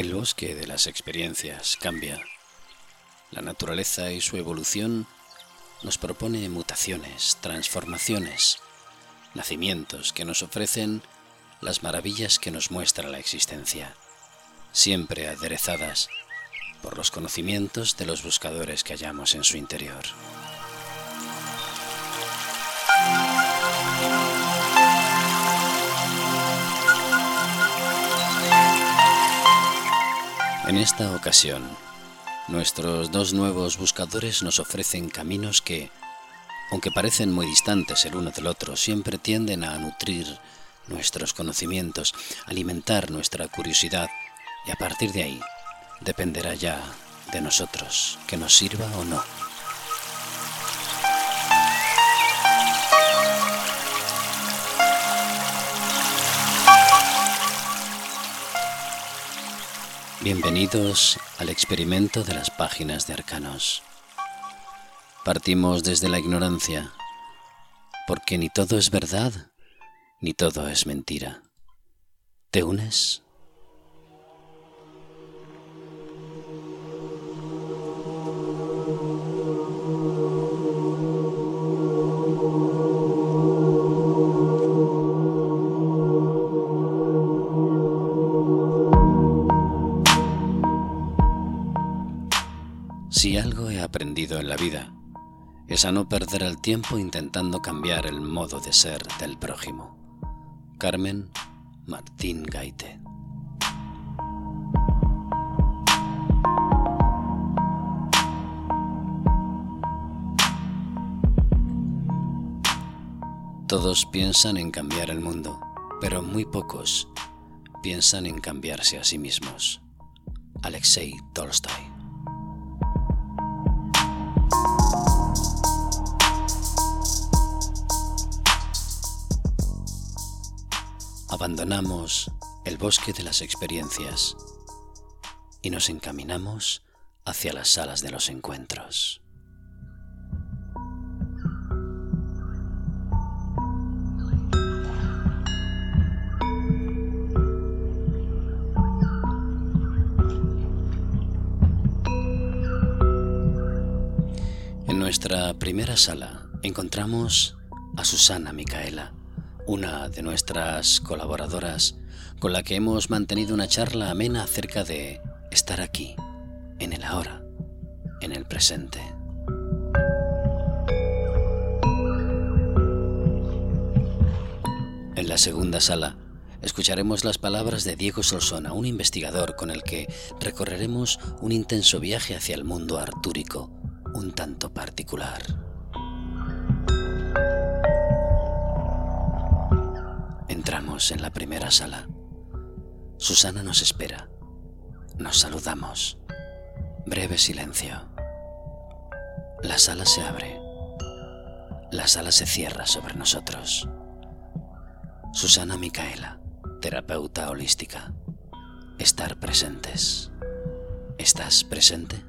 El bosque de las experiencias cambia. La naturaleza y su evolución nos propone mutaciones, transformaciones, nacimientos que nos ofrecen las maravillas que nos muestra la existencia, siempre aderezadas por los conocimientos de los buscadores que hallamos en su interior. En esta ocasión, nuestros dos nuevos buscadores nos ofrecen caminos que, aunque parecen muy distantes el uno del otro, siempre tienden a nutrir nuestros conocimientos, alimentar nuestra curiosidad y a partir de ahí dependerá ya de nosotros que nos sirva o no. Bienvenidos al experimento de las páginas de Arcanos. Partimos desde la ignorancia, porque ni todo es verdad, ni todo es mentira. ¿Te unes? Si algo he aprendido en la vida, es a no perder el tiempo intentando cambiar el modo de ser del prójimo. Carmen Martín Gaite. Todos piensan en cambiar el mundo, pero muy pocos piensan en cambiarse a sí mismos. Alexei Tolstoy. Abandonamos el bosque de las experiencias y nos encaminamos hacia las salas de los encuentros. En nuestra primera sala encontramos a Susana Micaela, una de nuestras colaboradoras con la que hemos mantenido una charla amena acerca de estar aquí, en el ahora, en el presente. En la segunda sala escucharemos las palabras de Diego Solsona, un investigador con el que recorreremos un intenso viaje hacia el mundo artúrico, un tanto particular. Entramos en la primera sala. Susana nos espera. Nos saludamos. Breve silencio. La sala se abre. La sala se cierra sobre nosotros. Susana Micaela, terapeuta holística. Estar presentes. ¿Estás presente?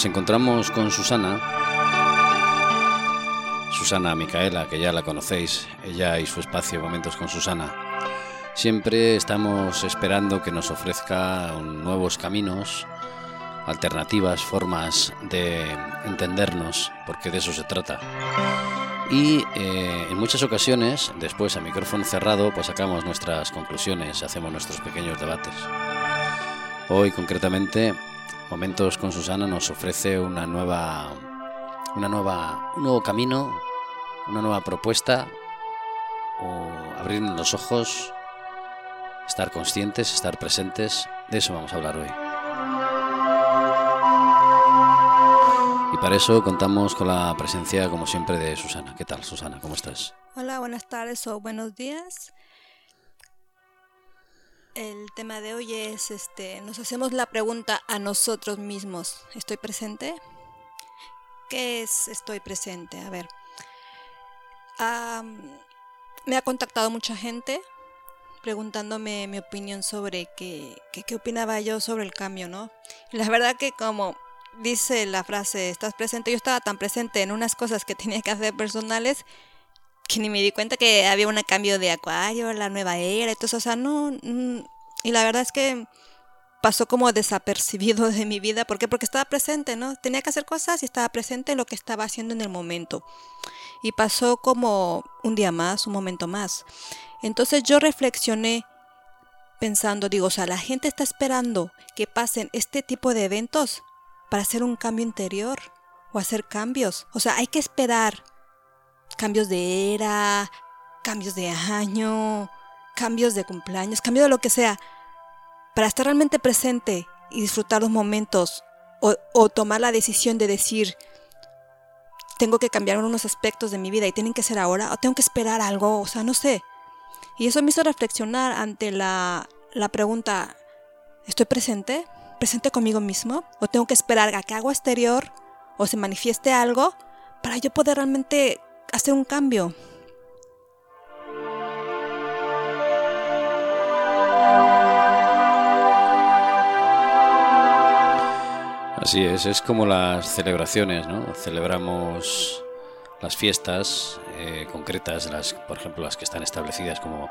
Nos encontramos con Susana, Susana Micaela, que ya la conocéis, ella y su espacio Momentos con Susana, siempre estamos esperando que nos ofrezca nuevos caminos, alternativas, formas de entendernos, porque de eso se trata. Y eh, en muchas ocasiones, después a micrófono cerrado, pues sacamos nuestras conclusiones, hacemos nuestros pequeños debates. Hoy concretamente Momentos con Susana nos ofrece una nueva, una nueva, un nuevo camino, una nueva propuesta, o abrir los ojos, estar conscientes, estar presentes. De eso vamos a hablar hoy. Y para eso contamos con la presencia, como siempre, de Susana. ¿Qué tal, Susana? ¿Cómo estás? Hola, buenas tardes o buenos días. El tema de hoy es, este, nos hacemos la pregunta a nosotros mismos, ¿estoy presente? ¿Qué es estoy presente? A ver, me ha contactado mucha gente preguntándome mi opinión sobre qué, qué, opinaba yo sobre el cambio, ¿no? La verdad que como dice la frase, estás presente, yo estaba tan presente en unas cosas que tenía que hacer personales que ni me di cuenta que había un cambio de acuario, la nueva era eso, o sea, no, mm, y la verdad es que pasó como desapercibido de mi vida, ¿por qué? Porque estaba presente, ¿no? Tenía que hacer cosas y estaba presente en lo que estaba haciendo en el momento. Y pasó como un día más, un momento más. Entonces yo reflexioné pensando, digo, o sea, la gente está esperando que pasen este tipo de eventos para hacer un cambio interior o hacer cambios. O sea, hay que esperar cambios de era, cambios de año, cambios de cumpleaños, cambios de lo que sea, para estar realmente presente y disfrutar los momentos o, o tomar la decisión de decir, tengo que cambiar unos aspectos de mi vida y tienen que ser ahora o tengo que esperar algo, o sea, no sé. Y eso me hizo reflexionar ante la, la pregunta, ¿estoy presente? ¿Presente conmigo mismo? ¿O tengo que esperar a que haga exterior o se manifieste algo para yo poder realmente hacer un cambio? Así es, es como las celebraciones, ¿no? Celebramos las fiestas eh, concretas, las, por ejemplo, las que están establecidas como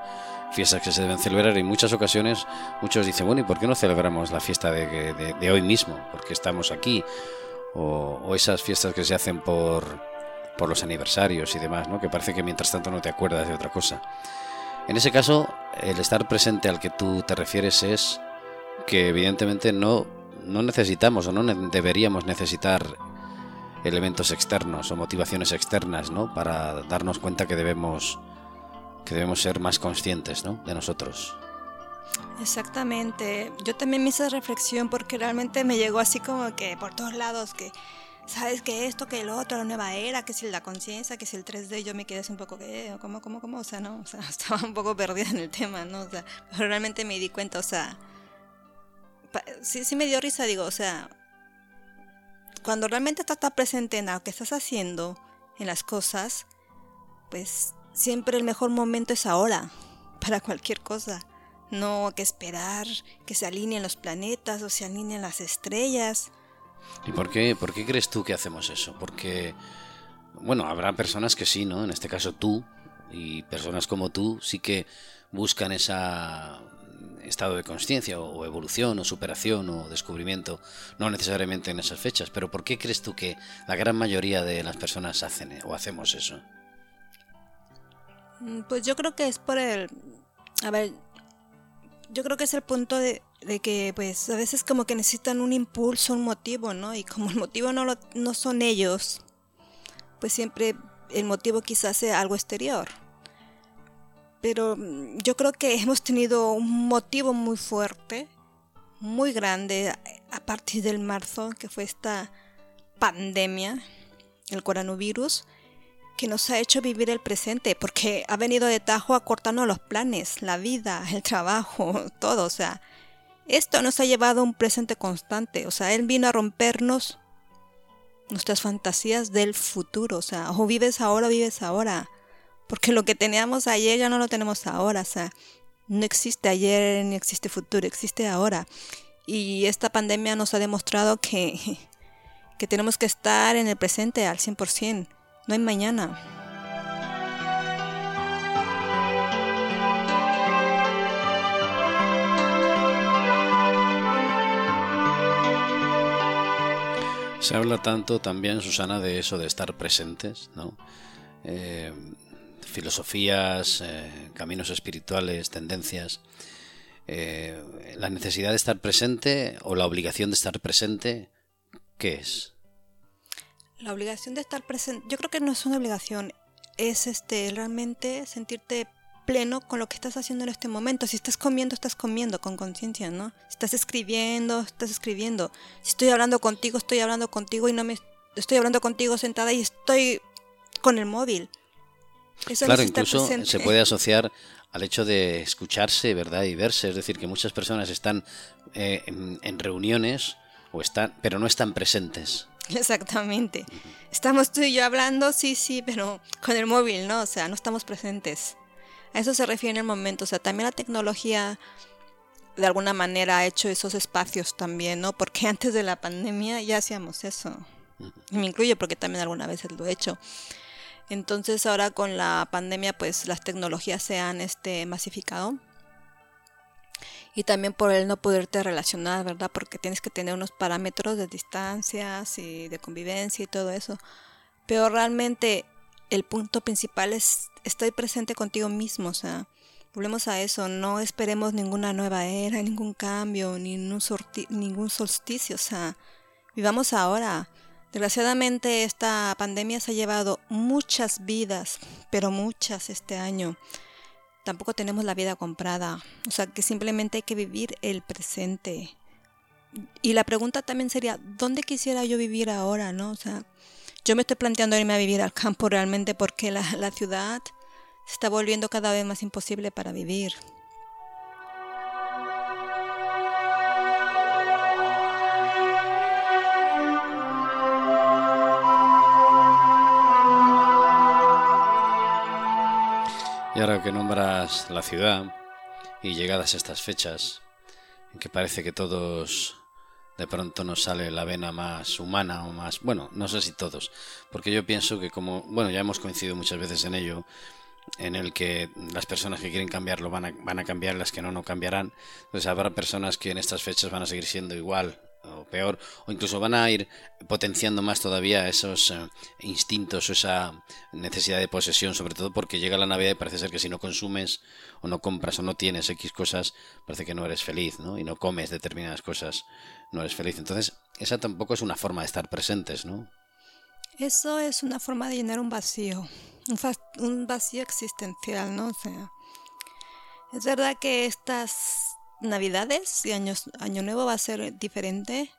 fiestas que se deben celebrar. Y en muchas ocasiones muchos dicen, bueno, ¿y por qué no celebramos la fiesta de, hoy mismo? Porque estamos aquí. O, esas fiestas que se hacen por, por los aniversarios y demás, ¿no? Que parece que mientras tanto no te acuerdas de otra cosa. En ese caso, el estar presente al que tú te refieres es que evidentemente no, no necesitamos o no deberíamos necesitar elementos externos o motivaciones externas, ¿no? Para darnos cuenta que debemos que debemos ser más conscientes, ¿no? De nosotros. Exactamente. Yo también me hice reflexión porque realmente me llegó así como que por todos lados que sabes que esto, que el otro, la nueva era, que si la conciencia, que si el 3D, yo me quedé así un poco que, ¿cómo, cómo, cómo? O sea, no, o sea, estaba un poco perdida en el tema, ¿no? O sea, pero realmente me di cuenta, o sea, sí, sí me dio risa, digo, o sea, cuando realmente estás presente en lo que estás haciendo, en las cosas, pues siempre el mejor momento es ahora, para cualquier cosa. No que esperar que se alineen los planetas o se alineen las estrellas. ¿Y por qué, por qué crees tú que hacemos eso? Porque, bueno, habrá personas que sí, ¿no? En este caso tú y personas como tú sí que buscan esa estado de conciencia o evolución o superación o descubrimiento, no necesariamente en esas fechas, pero ¿por qué crees tú que la gran mayoría de las personas hacen o hacemos eso? Mm, pues yo creo que es por el... A ver, yo creo que es el punto de, que pues a veces como que necesitan un impulso, un motivo, ¿no? Y como el motivo no, lo, no son ellos, pues siempre el motivo quizás sea algo exterior pero mm, yo creo que hemos tenido un motivo muy fuerte, muy grande a partir del marzo, que fue esta pandemia, el coronavirus, que nos ha hecho vivir el presente, porque ha venido de tajo a cortarnos los planes, la vida, el trabajo, todo, o sea, esto nos ha llevado a un presente constante, o sea, él vino a rompernos nuestras fantasías del futuro, o sea, o vives ahora o vives ahora porque lo que teníamos ayer ya no lo tenemos ahora, o sea, no existe ayer ni existe futuro, existe ahora. Y esta pandemia nos ha demostrado que, que tenemos que estar en el presente al 100%, no hay mañana. Se habla tanto también, Susana, de eso de estar presentes, ¿no? Eh, filosofías, eh, caminos espirituales, tendencias, eh, la necesidad de estar presente o la obligación de estar presente, ¿qué es? La obligación de estar presente, yo creo que no es una obligación, es este realmente sentirte pleno con lo que estás haciendo en este momento. Si estás comiendo, estás comiendo con conciencia, ¿no? Si estás escribiendo, estás escribiendo. Si estoy hablando contigo, estoy hablando contigo y no me estoy hablando contigo sentada y estoy con el móvil claro, incluso se puede asociar al hecho de escucharse, ¿verdad? Y verse. Es decir, que muchas personas están eh, en, reuniones, o están, pero no están presentes. Exactamente. Estamos tú y yo hablando, sí, sí, pero con el móvil, ¿no? O sea, no estamos presentes. A eso se refiere en el momento. O sea, también la tecnología de alguna manera ha hecho esos espacios también, ¿no? Porque antes de la pandemia ya hacíamos eso. Y me incluye porque también alguna vez lo he hecho. Entonces ahora con la pandemia pues las tecnologías se han este, masificado. Y también por el no poderte relacionar, ¿verdad? Porque tienes que tener unos parámetros de distancias y de convivencia y todo eso. Pero realmente el punto principal es estoy presente contigo mismo, o sea, volvemos a eso, no esperemos ninguna nueva era, ningún cambio, ningún, ningún solsticio, o sea, vivamos ahora. Desgraciadamente esta pandemia se ha llevado muchas vidas, pero muchas este año. Tampoco tenemos la vida comprada, o sea que simplemente hay que vivir el presente. Y la pregunta también sería, ¿dónde quisiera yo vivir ahora, no? O sea, yo me estoy planteando irme a vivir al campo realmente porque la, la ciudad se está volviendo cada vez más imposible para vivir. Y ahora que nombras la ciudad y llegadas estas fechas, en que parece que todos de pronto nos sale la vena más humana o más, bueno, no sé si todos, porque yo pienso que como, bueno, ya hemos coincidido muchas veces en ello, en el que las personas que quieren cambiarlo van a, van a cambiar, las que no, no cambiarán. Entonces habrá personas que en estas fechas van a seguir siendo igual o peor, o incluso van a ir potenciando más todavía esos eh, instintos o esa necesidad de posesión, sobre todo porque llega la Navidad y parece ser que si no consumes o no compras o no tienes X cosas, parece que no eres feliz, ¿no? Y no comes determinadas cosas, no eres feliz. Entonces, esa tampoco es una forma de estar presentes, ¿no? Eso es una forma de llenar un vacío, un, vacío existencial, ¿no? O sea, es verdad que estas Navidades y Año Nuevo va a ser diferente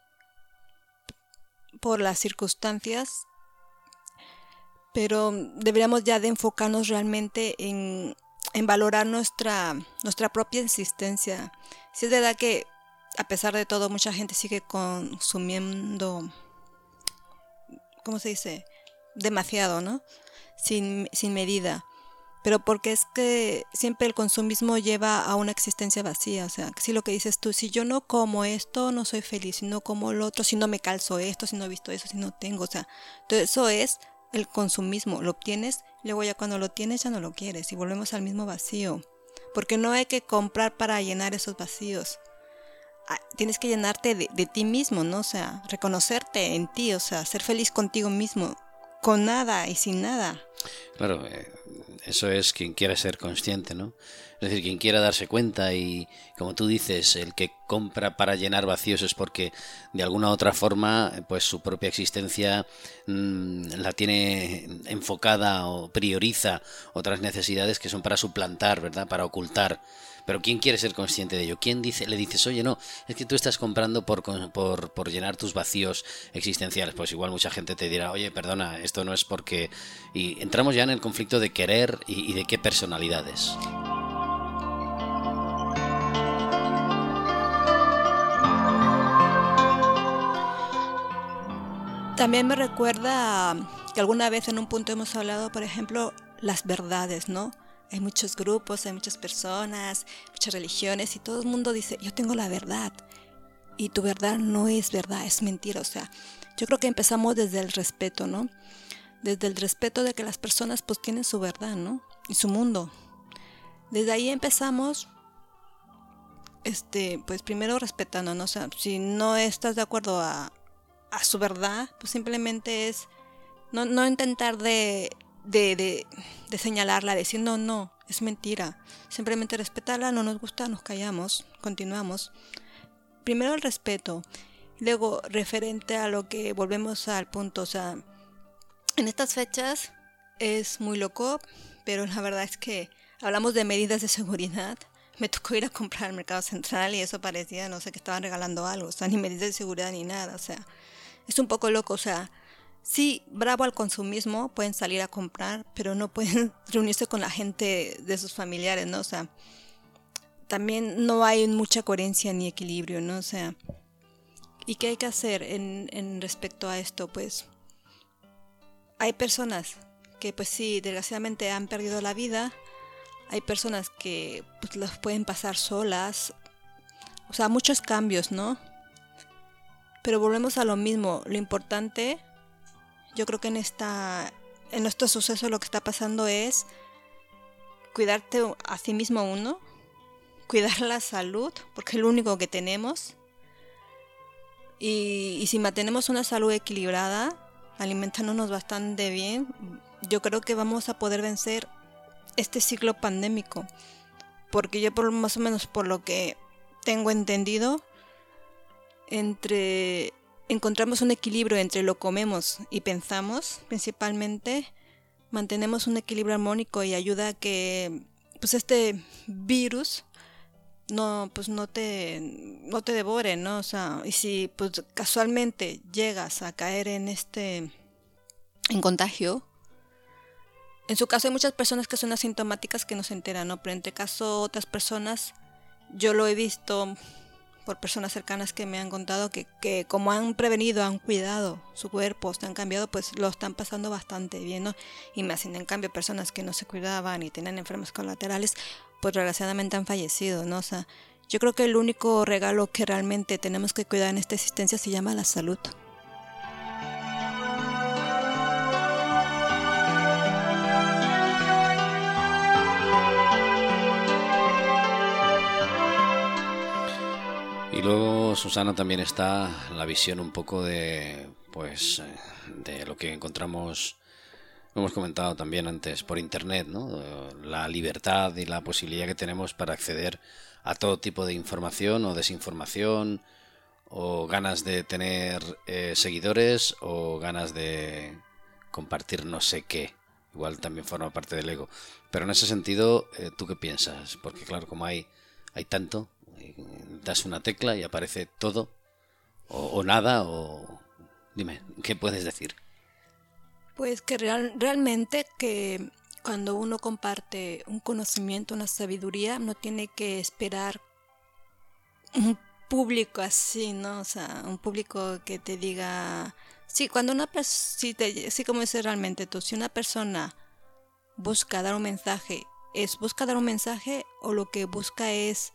por las circunstancias, pero deberíamos ya de enfocarnos realmente en, en valorar nuestra, nuestra propia existencia. Si es verdad que a pesar de todo mucha gente sigue consumiendo, ¿cómo se dice? Demasiado, ¿no? Sin, sin medida pero porque es que siempre el consumismo lleva a una existencia vacía, o sea, si lo que dices tú, si yo no como esto, no soy feliz, si no como lo otro, si no me calzo esto, si no he visto eso, si no tengo, o sea, todo eso es el consumismo, lo obtienes, luego ya cuando lo tienes ya no lo quieres y volvemos al mismo vacío, porque no hay que comprar para llenar esos vacíos. Ah, tienes que llenarte de, de ti mismo, ¿no? O sea, reconocerte en ti, o sea, ser feliz contigo mismo, con nada y sin nada. Claro, eh, eso es quien quiera ser consciente, ¿no? Es decir, quien quiera darse cuenta y, como tú dices, el que compra para llenar vacíos es porque de alguna otra forma, pues su propia existencia mm, la tiene enfocada o prioriza otras necesidades que son para suplantar, ¿verdad? Para ocultar pero ¿quién quiere ser consciente de ello? ¿Quién dice, le dices, oye, no, es que tú estás comprando por, por, por llenar tus vacíos existenciales? Pues igual mucha gente te dirá, oye, perdona, esto no es porque... Y entramos ya en el conflicto de querer y, y de qué personalidades. También me recuerda que alguna vez en un punto hemos hablado, por ejemplo, las verdades, ¿no? Hay muchos grupos, hay muchas personas, muchas religiones y todo el mundo dice, yo tengo la verdad. Y tu verdad no es verdad, es mentira. O sea, yo creo que empezamos desde el respeto, ¿no? Desde el respeto de que las personas pues tienen su verdad, ¿no? Y su mundo. Desde ahí empezamos, este, pues primero respetando, ¿no? O sea, si no estás de acuerdo a, a su verdad, pues simplemente es no, no intentar de de, de, señalarla, diciendo no, es mentira. Simplemente respetarla, no nos gusta, nos callamos, continuamos. Primero el respeto, luego referente a lo que volvemos al punto, o sea, en estas fechas es muy loco, pero la verdad es que hablamos de medidas de seguridad. Me tocó ir a comprar al mercado central y eso parecía, no sé, que estaban regalando algo, o sea, ni medidas de seguridad ni nada, o sea, es un poco loco, o sea, Sí, bravo al consumismo, pueden salir a comprar, pero no pueden reunirse con la gente de sus familiares, ¿no? O sea, también no hay mucha coherencia ni equilibrio, ¿no? O sea, ¿y qué hay que hacer en, respecto a esto? Pues hay personas que pues sí, desgraciadamente han perdido la vida, hay personas que pues, las pueden pasar solas, o sea, muchos cambios, ¿no? Pero volvemos a lo mismo, lo importante, yo creo que en esta, en nuestro suceso lo que está pasando es cuidarte a sí mismo uno, cuidar la salud, porque es lo único que tenemos. Y, y si mantenemos una salud equilibrada, alimentándonos bastante bien, yo creo que vamos a poder vencer este ciclo pandémico. Porque yo por más o menos por lo que tengo entendido, entre encontramos un equilibrio entre lo comemos y pensamos, principalmente, mantenemos un equilibrio armónico y ayuda a que pues este virus no pues no te no te devore, ¿no? O sea, y si pues casualmente llegas a caer en este en contagio, en su caso hay muchas personas que son asintomáticas que no se enteran, ¿no? Pero en este caso otras personas, yo lo he visto por personas cercanas que me han contado que, que como han prevenido, han cuidado su cuerpo, se han cambiado, pues lo están pasando bastante bien. Y más en cambio personas que no se cuidaban y tenían enfermos colaterales, pues desgraciadamente han fallecido, ¿no? O sea, yo creo que el único regalo que realmente tenemos que cuidar en esta existencia se llama la salud. Y luego, Susana, también está la visión un poco de, pues, de lo que encontramos, hemos comentado también antes, por Internet, ¿no? La libertad y la posibilidad que tenemos para acceder a todo tipo de información o desinformación, o ganas de tener eh, seguidores, o ganas de compartir no sé qué. Igual también forma parte del ego. Pero en ese sentido, eh, ¿tú qué piensas? Porque claro, como hay, hay tanto, das una tecla y aparece todo o, nada o dime qué puedes decir pues que real, realmente que cuando uno comparte un conocimiento una sabiduría no tiene que esperar un público así no o sea un público que te diga sí cuando una persona sí, como dice realmente tú si una persona busca dar un mensaje es busca dar un mensaje o lo que busca es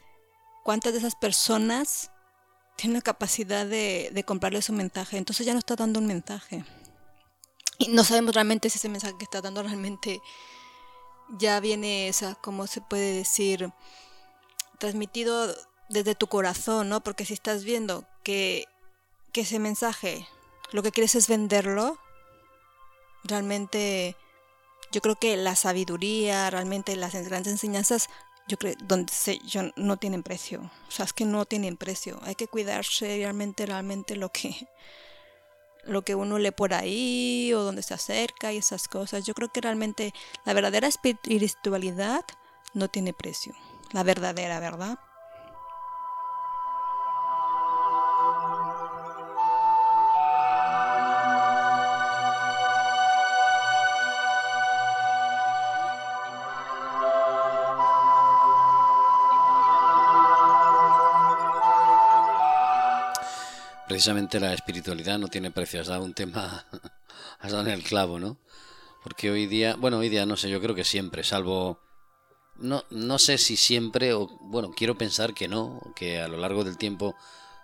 cuántas de esas personas tienen la capacidad de, comprarle su mensaje. Entonces ya no está dando un mensaje. Y no sabemos realmente si ese mensaje que está dando realmente ya viene, esa, ¿cómo se puede decir? Transmitido desde tu corazón, ¿no? Porque si estás viendo que ese mensaje lo que quieres es venderlo, realmente yo creo que la sabiduría, realmente las grandes enseñanzas yo creo, donde se, yo, no tienen precio. O sea, es que no tienen precio. Hay que cuidarse realmente, realmente lo que, lo que uno lee por ahí o donde se acerca y esas cosas. Yo creo que realmente la verdadera espiritualidad no tiene precio. La verdadera, ¿verdad? Precisamente la espiritualidad no tiene precio. Has dado un tema, has dado en el clavo, ¿no? Porque hoy día, bueno, hoy día no sé, yo creo que siempre, salvo, no, no sé si siempre, o bueno, quiero pensar que no, que a lo largo del tiempo,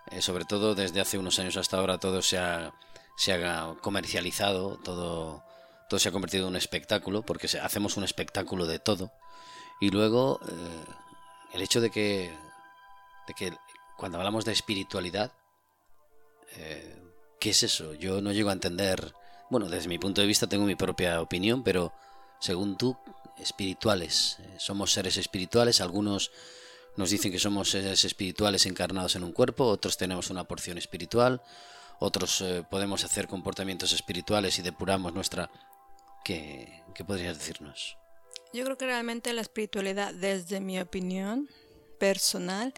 eh, sobre todo desde hace unos años hasta ahora, todo se ha, se ha comercializado, todo, todo se ha convertido en un espectáculo, porque hacemos un espectáculo de todo. Y luego, eh, el hecho de que, de que cuando hablamos de espiritualidad, eh, ¿qué es eso? Yo no llego a entender, bueno, desde mi punto de vista tengo mi propia opinión, pero según tú, espirituales, eh, somos seres espirituales, algunos nos dicen que somos seres espirituales encarnados en un cuerpo, otros tenemos una porción espiritual, otros eh, podemos hacer comportamientos espirituales y depuramos nuestra... ¿Qué, ¿Qué podrías decirnos? Yo creo que realmente la espiritualidad, desde mi opinión personal,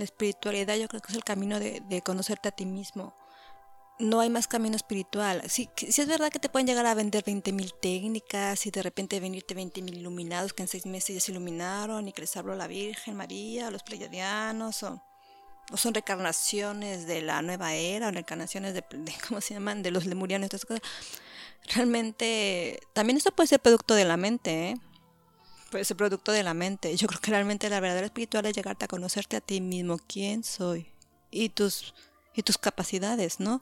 la espiritualidad yo creo que es el camino de, conocerte a ti mismo. No hay más camino espiritual. Si es verdad que te pueden llegar a vender 20.000 técnicas y de repente venirte 20.000 iluminados que en seis meses ya se iluminaron y que les habló la Virgen María, los pleiadianos, o, o son reencarnaciones de la nueva era, o reencarnaciones de, ¿cómo se llaman?, de los lemurianos, estas cosas. Realmente, también esto puede ser producto de la mente, ¿eh? Pues el producto de la mente. Yo creo que realmente la verdadera espiritual es llegarte a conocerte a ti mismo, quién soy y tus y tus capacidades, ¿no?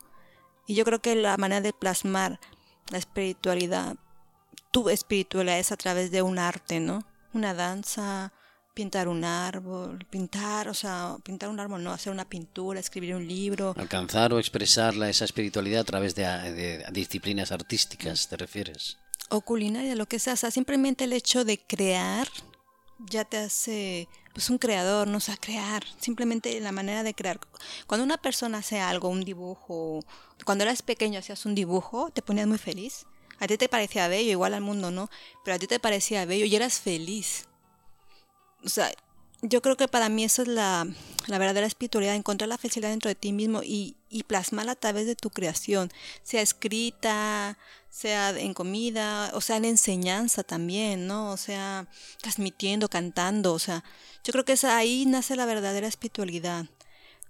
Y yo creo que la manera de plasmar la espiritualidad, tu espiritualidad es a través de un arte, ¿no? Una danza, pintar un árbol, pintar, o sea, pintar un árbol, no, hacer una pintura, escribir un libro. Alcanzar o expresar esa espiritualidad a través de, disciplinas artísticas, ¿te refieres? O culinaria, lo que sea, o sea, simplemente el hecho de crear ya te hace pues un creador, no sé, crear, simplemente la manera de crear. Cuando una persona hace algo, un dibujo, cuando eras pequeño hacías un dibujo, te ponías muy feliz. A ti te parecía bello, igual al mundo no, pero a ti te parecía bello y eras feliz. O sea, yo creo que para mí eso es la, la verdadera espiritualidad, encontrar la felicidad dentro de ti mismo y, y plasmarla a través de tu creación, sea escrita, sea en comida, o sea en enseñanza también, ¿no? O sea, transmitiendo, cantando, o sea, yo creo que es ahí nace la verdadera espiritualidad,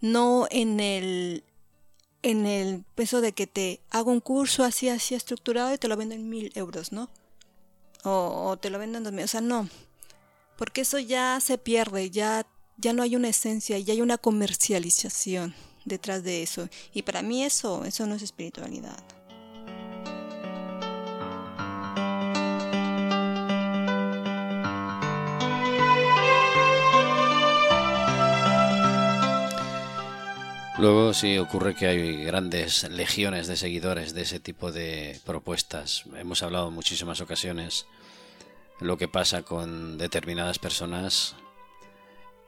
no en el en el peso de que te hago un curso así, así estructurado y te lo vendo en mil euros, ¿no? O, o te lo vendo en dos mil, o sea, no, porque eso ya se pierde, ya, ya no hay una esencia, ya hay una comercialización detrás de eso. Y para mí eso, eso no es espiritualidad. Luego sí ocurre que hay grandes legiones de seguidores de ese tipo de propuestas. Hemos hablado en muchísimas ocasiones lo que pasa con determinadas personas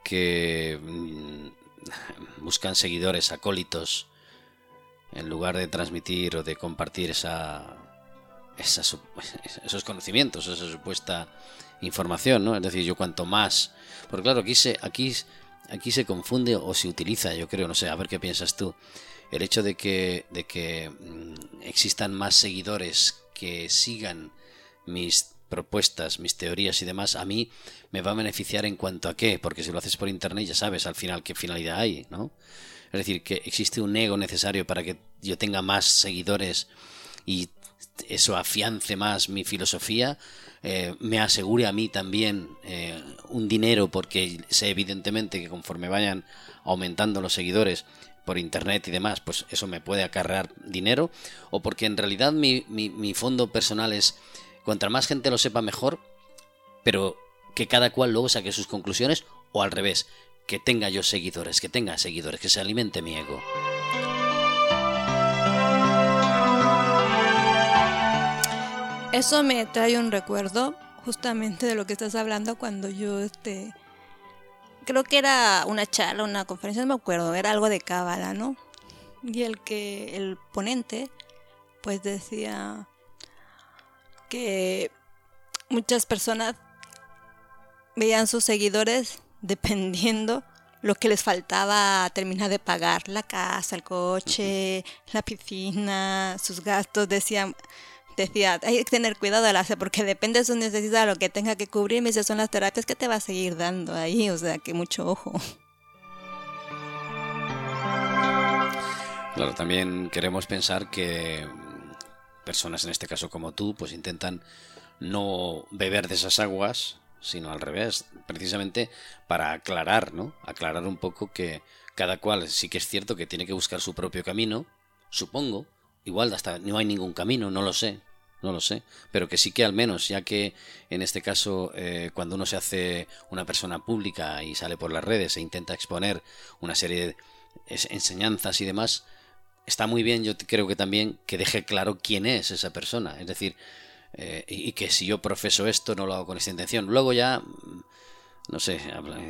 que mm, buscan seguidores acólitos en lugar de transmitir o de compartir esa, esos conocimientos, esa supuesta información, ¿no? Es decir, yo cuanto más, porque claro, aquí se, aquí, aquí se confunde o se utiliza, yo creo, no sé, a ver qué piensas tú, el hecho de que, de que mm, existan más seguidores que sigan mis propuestas, mis teorías y demás, a mí me va a beneficiar en cuanto a qué, porque si lo haces por internet ya sabes al final qué finalidad hay, ¿no? Es decir, que existe un ego necesario para que yo tenga más seguidores y eso afiance más mi filosofía, eh, me asegure a mí también eh, un dinero, porque sé evidentemente que conforme vayan aumentando los seguidores por internet y demás, pues eso me puede acarrear dinero, o porque en realidad mi, mi, mi fondo personal es Contra más gente lo sepa mejor, pero que cada cual luego saque sus conclusiones o al revés, que tenga yo seguidores, que tenga seguidores, que se alimente mi ego. Eso me trae un recuerdo justamente de lo que estás hablando cuando yo este creo que era una charla, una conferencia, no me acuerdo, era algo de cábala, ¿no? Y el que el ponente pues decía que muchas personas veían sus seguidores dependiendo lo que les faltaba terminar de pagar, la casa, el coche, la piscina, sus gastos, decían, decía, hay que tener cuidado al hacer porque depende de su necesidad, lo que tenga que cubrir, me son las terapias que te va a seguir dando ahí, o sea que mucho ojo. Claro, también queremos pensar que personas en este caso como tú, pues intentan no beber de esas aguas, sino al revés, precisamente para aclarar, ¿no? Aclarar un poco que cada cual sí que es cierto que tiene que buscar su propio camino, supongo, igual hasta no hay ningún camino, no lo sé, no lo sé, pero que sí que al menos, ya que en este caso eh, cuando uno se hace una persona pública y sale por las redes e intenta exponer una serie de enseñanzas y demás, está muy bien, yo creo que también que deje claro quién es esa persona. Es decir, eh, y que si yo profeso esto no lo hago con esta intención. Luego ya, no sé,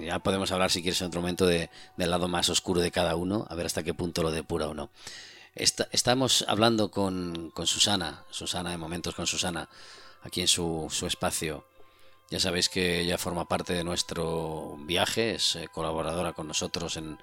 ya podemos hablar si quieres en otro momento de, del lado más oscuro de cada uno, a ver hasta qué punto lo depura o no. estamos hablando con, con, Susana, Susana de Momentos con Susana, aquí en su, su espacio. Ya sabéis que ella forma parte de nuestro viaje, es eh, colaboradora con nosotros en,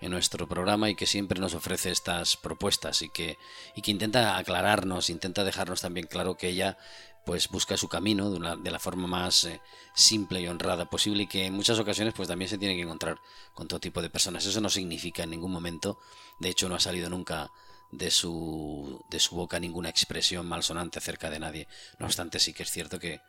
en nuestro programa y que siempre nos ofrece estas propuestas y que, y que intenta aclararnos, intenta dejarnos también claro que ella pues busca su camino de, una, de la forma más eh, simple y honrada posible y que en muchas ocasiones pues también se tiene que encontrar con todo tipo de personas. Eso no significa en ningún momento, de hecho no ha salido nunca de su, de su boca ninguna expresión malsonante acerca de nadie. No obstante sí que es cierto que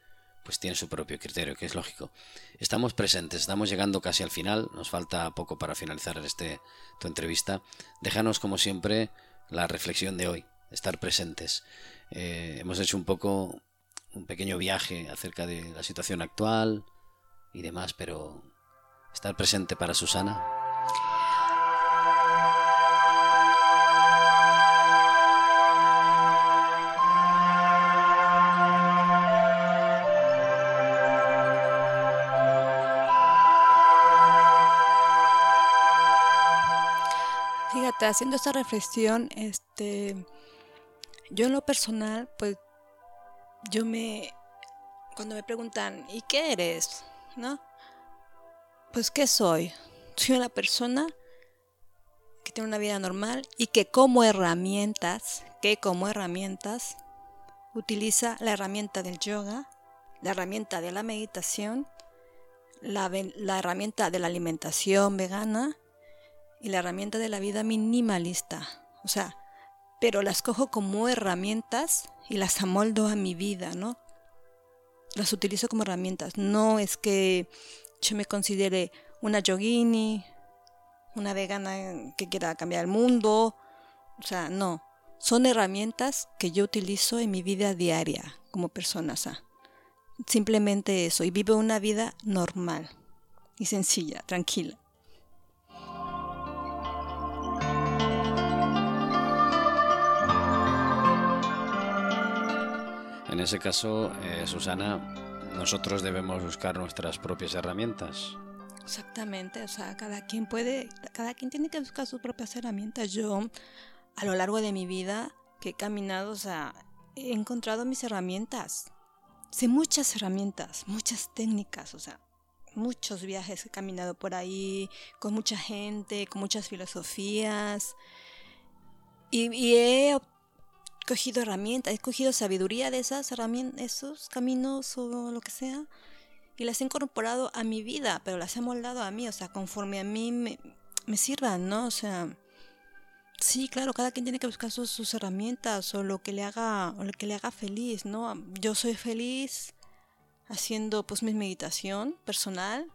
pues tiene su propio criterio, que es lógico. Estamos presentes, estamos llegando casi al final, nos falta poco para finalizar este tu entrevista. Déjanos como siempre la reflexión de hoy, estar presentes. Eh, hemos hecho un poco un pequeño viaje acerca de la situación actual y demás, pero estar presente para Susana. Fíjate, haciendo esta reflexión, este, yo en lo personal, pues, yo me, cuando me preguntan, ¿y qué eres? ¿No? Pues, ¿qué soy? Soy una persona que tiene una vida normal y que como herramientas, que como herramientas, utiliza la herramienta del yoga, la herramienta de la meditación, la, la herramienta de la alimentación vegana, y la herramienta de la vida minimalista. O sea, pero las cojo como herramientas y las amoldo a mi vida, ¿no? Las utilizo como herramientas. No es que yo me considere una yogini, una vegana que quiera cambiar el mundo. O sea, no. Son herramientas que yo utilizo en mi vida diaria como persona. simplemente eso. Y vivo una vida normal y sencilla, tranquila. En ese caso, eh, Susana, nosotros debemos buscar nuestras propias herramientas. Exactamente, o sea, cada quien puede, cada quien tiene que buscar sus propias herramientas. Yo, a lo largo de mi vida que he caminado, o sea, he encontrado mis herramientas. Sé muchas herramientas, muchas técnicas, o sea, muchos viajes he caminado por ahí, con mucha gente, con muchas filosofías. Y, y he cogido herramientas, he cogido sabiduría de esas herramientas, esos caminos o lo que sea, y las he incorporado a mi vida, pero las he moldado a mí, o sea, conforme a mí me, me sirvan, ¿no? O sea, sí, claro, cada quien tiene que buscar sus, herramientas o lo que le haga, lo que le haga feliz, ¿no? Yo soy feliz haciendo pues mi meditación personal.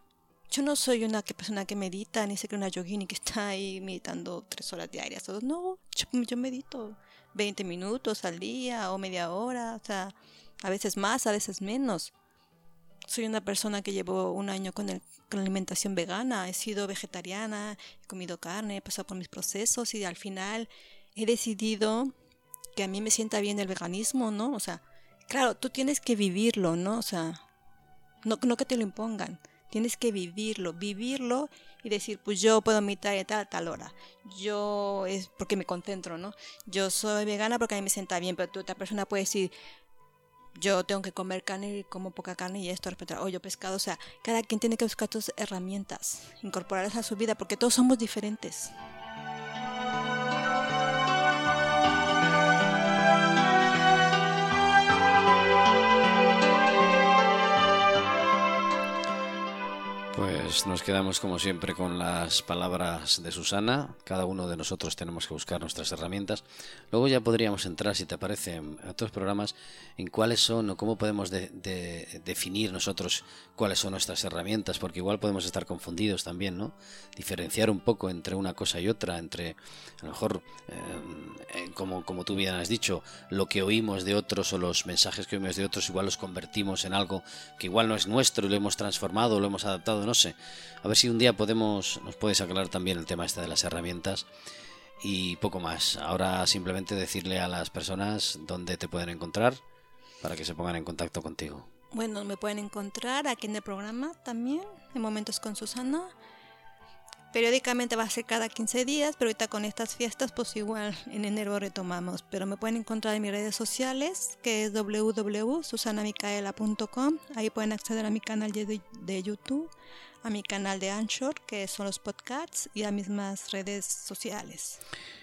Yo no soy una persona que medita, ni sé que una yogini que está ahí meditando tres horas diarias. No, yo medito 20 minutos al día o media hora, o sea, a veces más, a veces menos. Soy una persona que llevo un año con, el, con la alimentación vegana, he sido vegetariana, he comido carne, he pasado por mis procesos y al final he decidido que a mí me sienta bien el veganismo, ¿no? O sea, claro, tú tienes que vivirlo, ¿no? O sea, no, no que te lo impongan, tienes que vivirlo, vivirlo y decir, pues yo puedo meditar a tal, tal hora. Yo es porque me concentro, ¿no? Yo soy vegana porque a mí me sienta bien, pero otra persona puede decir, yo tengo que comer carne y como poca carne y esto, respetar, o yo pescado. O sea, cada quien tiene que buscar tus herramientas, incorporarlas a su vida, porque todos somos diferentes. Pues nos quedamos como siempre con las palabras de Susana. Cada uno de nosotros tenemos que buscar nuestras herramientas. Luego ya podríamos entrar, si te parece, en otros programas en cuáles son o cómo podemos definir nosotros cuáles son nuestras herramientas, porque igual podemos estar confundidos también, ¿no? Diferenciar un poco entre una cosa y otra, entre a lo mejor, eh, como, como tú bien has dicho, lo que oímos de otros o los mensajes que oímos de otros, igual los convertimos en algo que igual no es nuestro y lo hemos transformado, lo hemos adaptado no sé. A ver si un día podemos, nos puedes aclarar también el tema este de las herramientas y poco más. Ahora simplemente decirle a las personas dónde te pueden encontrar para que se pongan en contacto contigo. Bueno, me pueden encontrar aquí en el programa también, en Momentos con Susana. Periódicamente va a ser cada 15 días, pero ahorita con estas fiestas, pues igual en enero retomamos. Pero me pueden encontrar en mis redes sociales, que es www.susanamicaela.com. Ahí pueden acceder a mi canal de, YouTube, a mi canal de Anchor, que son los podcasts, y a mis más redes sociales.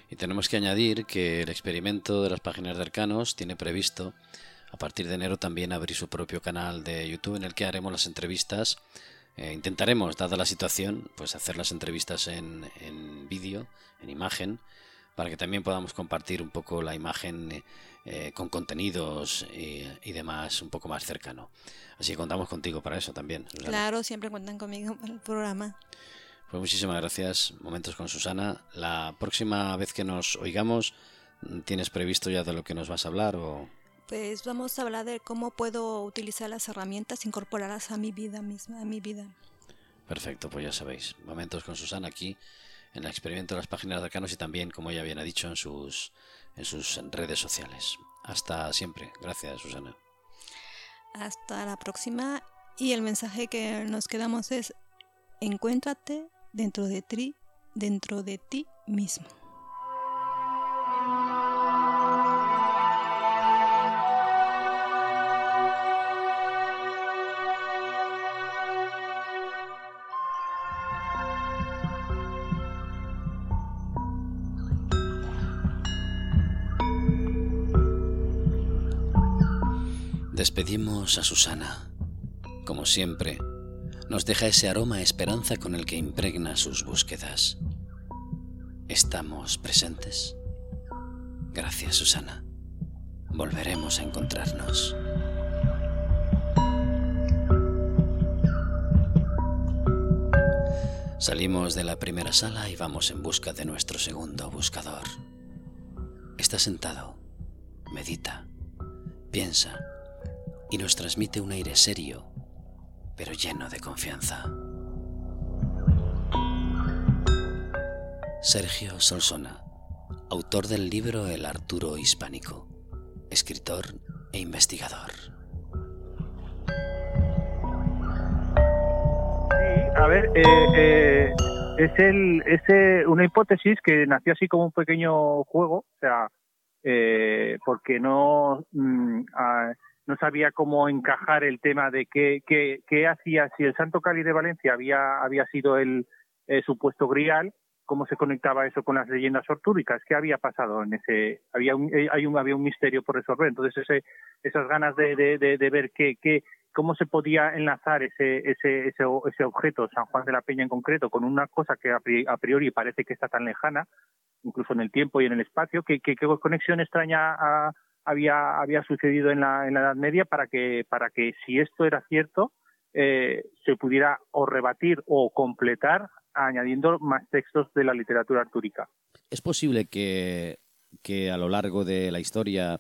Y tenemos que añadir que el experimento de las páginas de Arcanos tiene previsto a partir de enero también abrir su propio canal de YouTube en el que haremos las entrevistas eh, intentaremos, dada la situación, pues hacer las entrevistas en, en vídeo, en imagen, para que también podamos compartir un poco la imagen eh, con contenidos y, demás un poco más cercano. Así que contamos contigo para eso también. Claro, siempre cuentan conmigo para el programa. Pues muchísimas gracias. Momentos con Susana. La próxima vez que nos oigamos, ¿tienes previsto ya de lo que nos vas a hablar o...? Pues vamos a hablar de cómo puedo utilizar las herramientas, incorporarlas a mi vida misma, a mi vida. Perfecto, pues ya sabéis. Momentos con Susana aquí en el experimento de las páginas de arcanos y también, como ella bien ha dicho, en sus, en sus redes sociales. Hasta siempre. Gracias, Susana. Hasta la próxima. Y el mensaje que nos quedamos es, encuéntrate dentro de ti, dentro de ti mismo. Despedimos a Susana. Como siempre, nos deja ese aroma a esperanza con el que impregna sus búsquedas. ¿Estamos presentes? Gracias, Susana. Volveremos a encontrarnos. Salimos de la primera sala y vamos en busca de nuestro segundo buscador. Está sentado, medita, piensa y nos transmite un aire serio, pero lleno de confianza. Sergio Solsona, autor del libro El Arturo Hispánico, escritor e investigador. A ver, eh, eh, es, el, es eh, una hipótesis que nació así como un pequeño juego, o sea, porque no... Mm, no sabía cómo encajar el tema de qué, qué, hacía, si el Santo Cali de Valencia había, había sido el supuesto grial, cómo se conectaba eso con las leyendas ortúricas, qué había pasado en ese, había un, eh, hay un, había un misterio por resolver, entonces ese, esas ganas de, de, de, ver qué, qué, cómo se podía enlazar ese, ese, ese, ese objeto, San Juan de la Peña en concreto, con una cosa que a priori parece que está tan lejana, incluso en el tiempo y en el espacio, qué, qué, qué conexión extraña a, había, había sucedido en la, en la Edad Media para que, para que si esto era cierto, eh, se pudiera o rebatir o completar añadiendo más textos de la literatura artúrica. ¿Es posible que, que a lo largo de la historia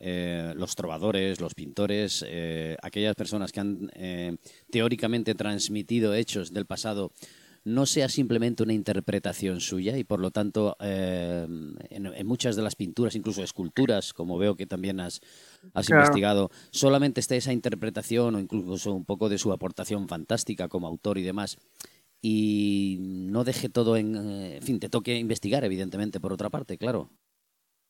eh, los trovadores, los pintores, eh, aquellas personas que han teóricamente transmitido hechos del pasado no sea simplemente una interpretación suya y por lo tanto eh, en, muchas de las pinturas, incluso esculturas, como veo que también has, investigado, solamente esté esa interpretación o incluso un poco de su aportación fantástica como autor y demás y no deje todo en, eh, en fin, te toque investigar evidentemente por otra parte, claro.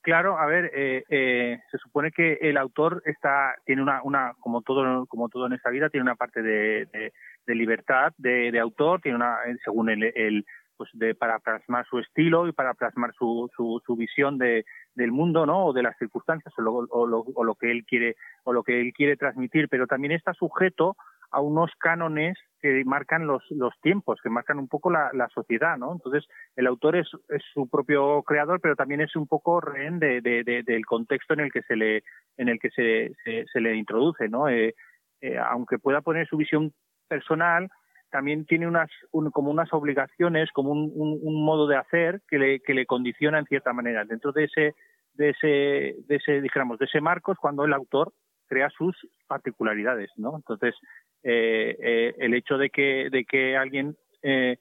Claro, a ver, eh, se supone que el autor está tiene una, una como todo como todo en esta vida tiene una parte de, de libertad de, de, autor, tiene una, eh, según el, pues de, para plasmar su estilo y para plasmar su, su, su visión de, del mundo, ¿no? O de las circunstancias o lo, o, lo, o lo que él quiere o lo que él quiere transmitir, pero también está sujeto a unos cánones que marcan los, los tiempos, que marcan un poco la, la sociedad, ¿no? Entonces, el autor es, es, su propio creador, pero también es un poco rehén de, de, de, del contexto en el que se le, en el que se, se, se le introduce, ¿no? Eh, eh, aunque pueda poner su visión personal, también tiene unas como unas obligaciones, como un, un, modo de hacer que le, que le condiciona en cierta manera. Dentro de ese de ese de ese dijéramos de ese marco es cuando el autor crea sus particularidades, ¿no? Entonces eh, eh, el hecho de que de que alguien eh,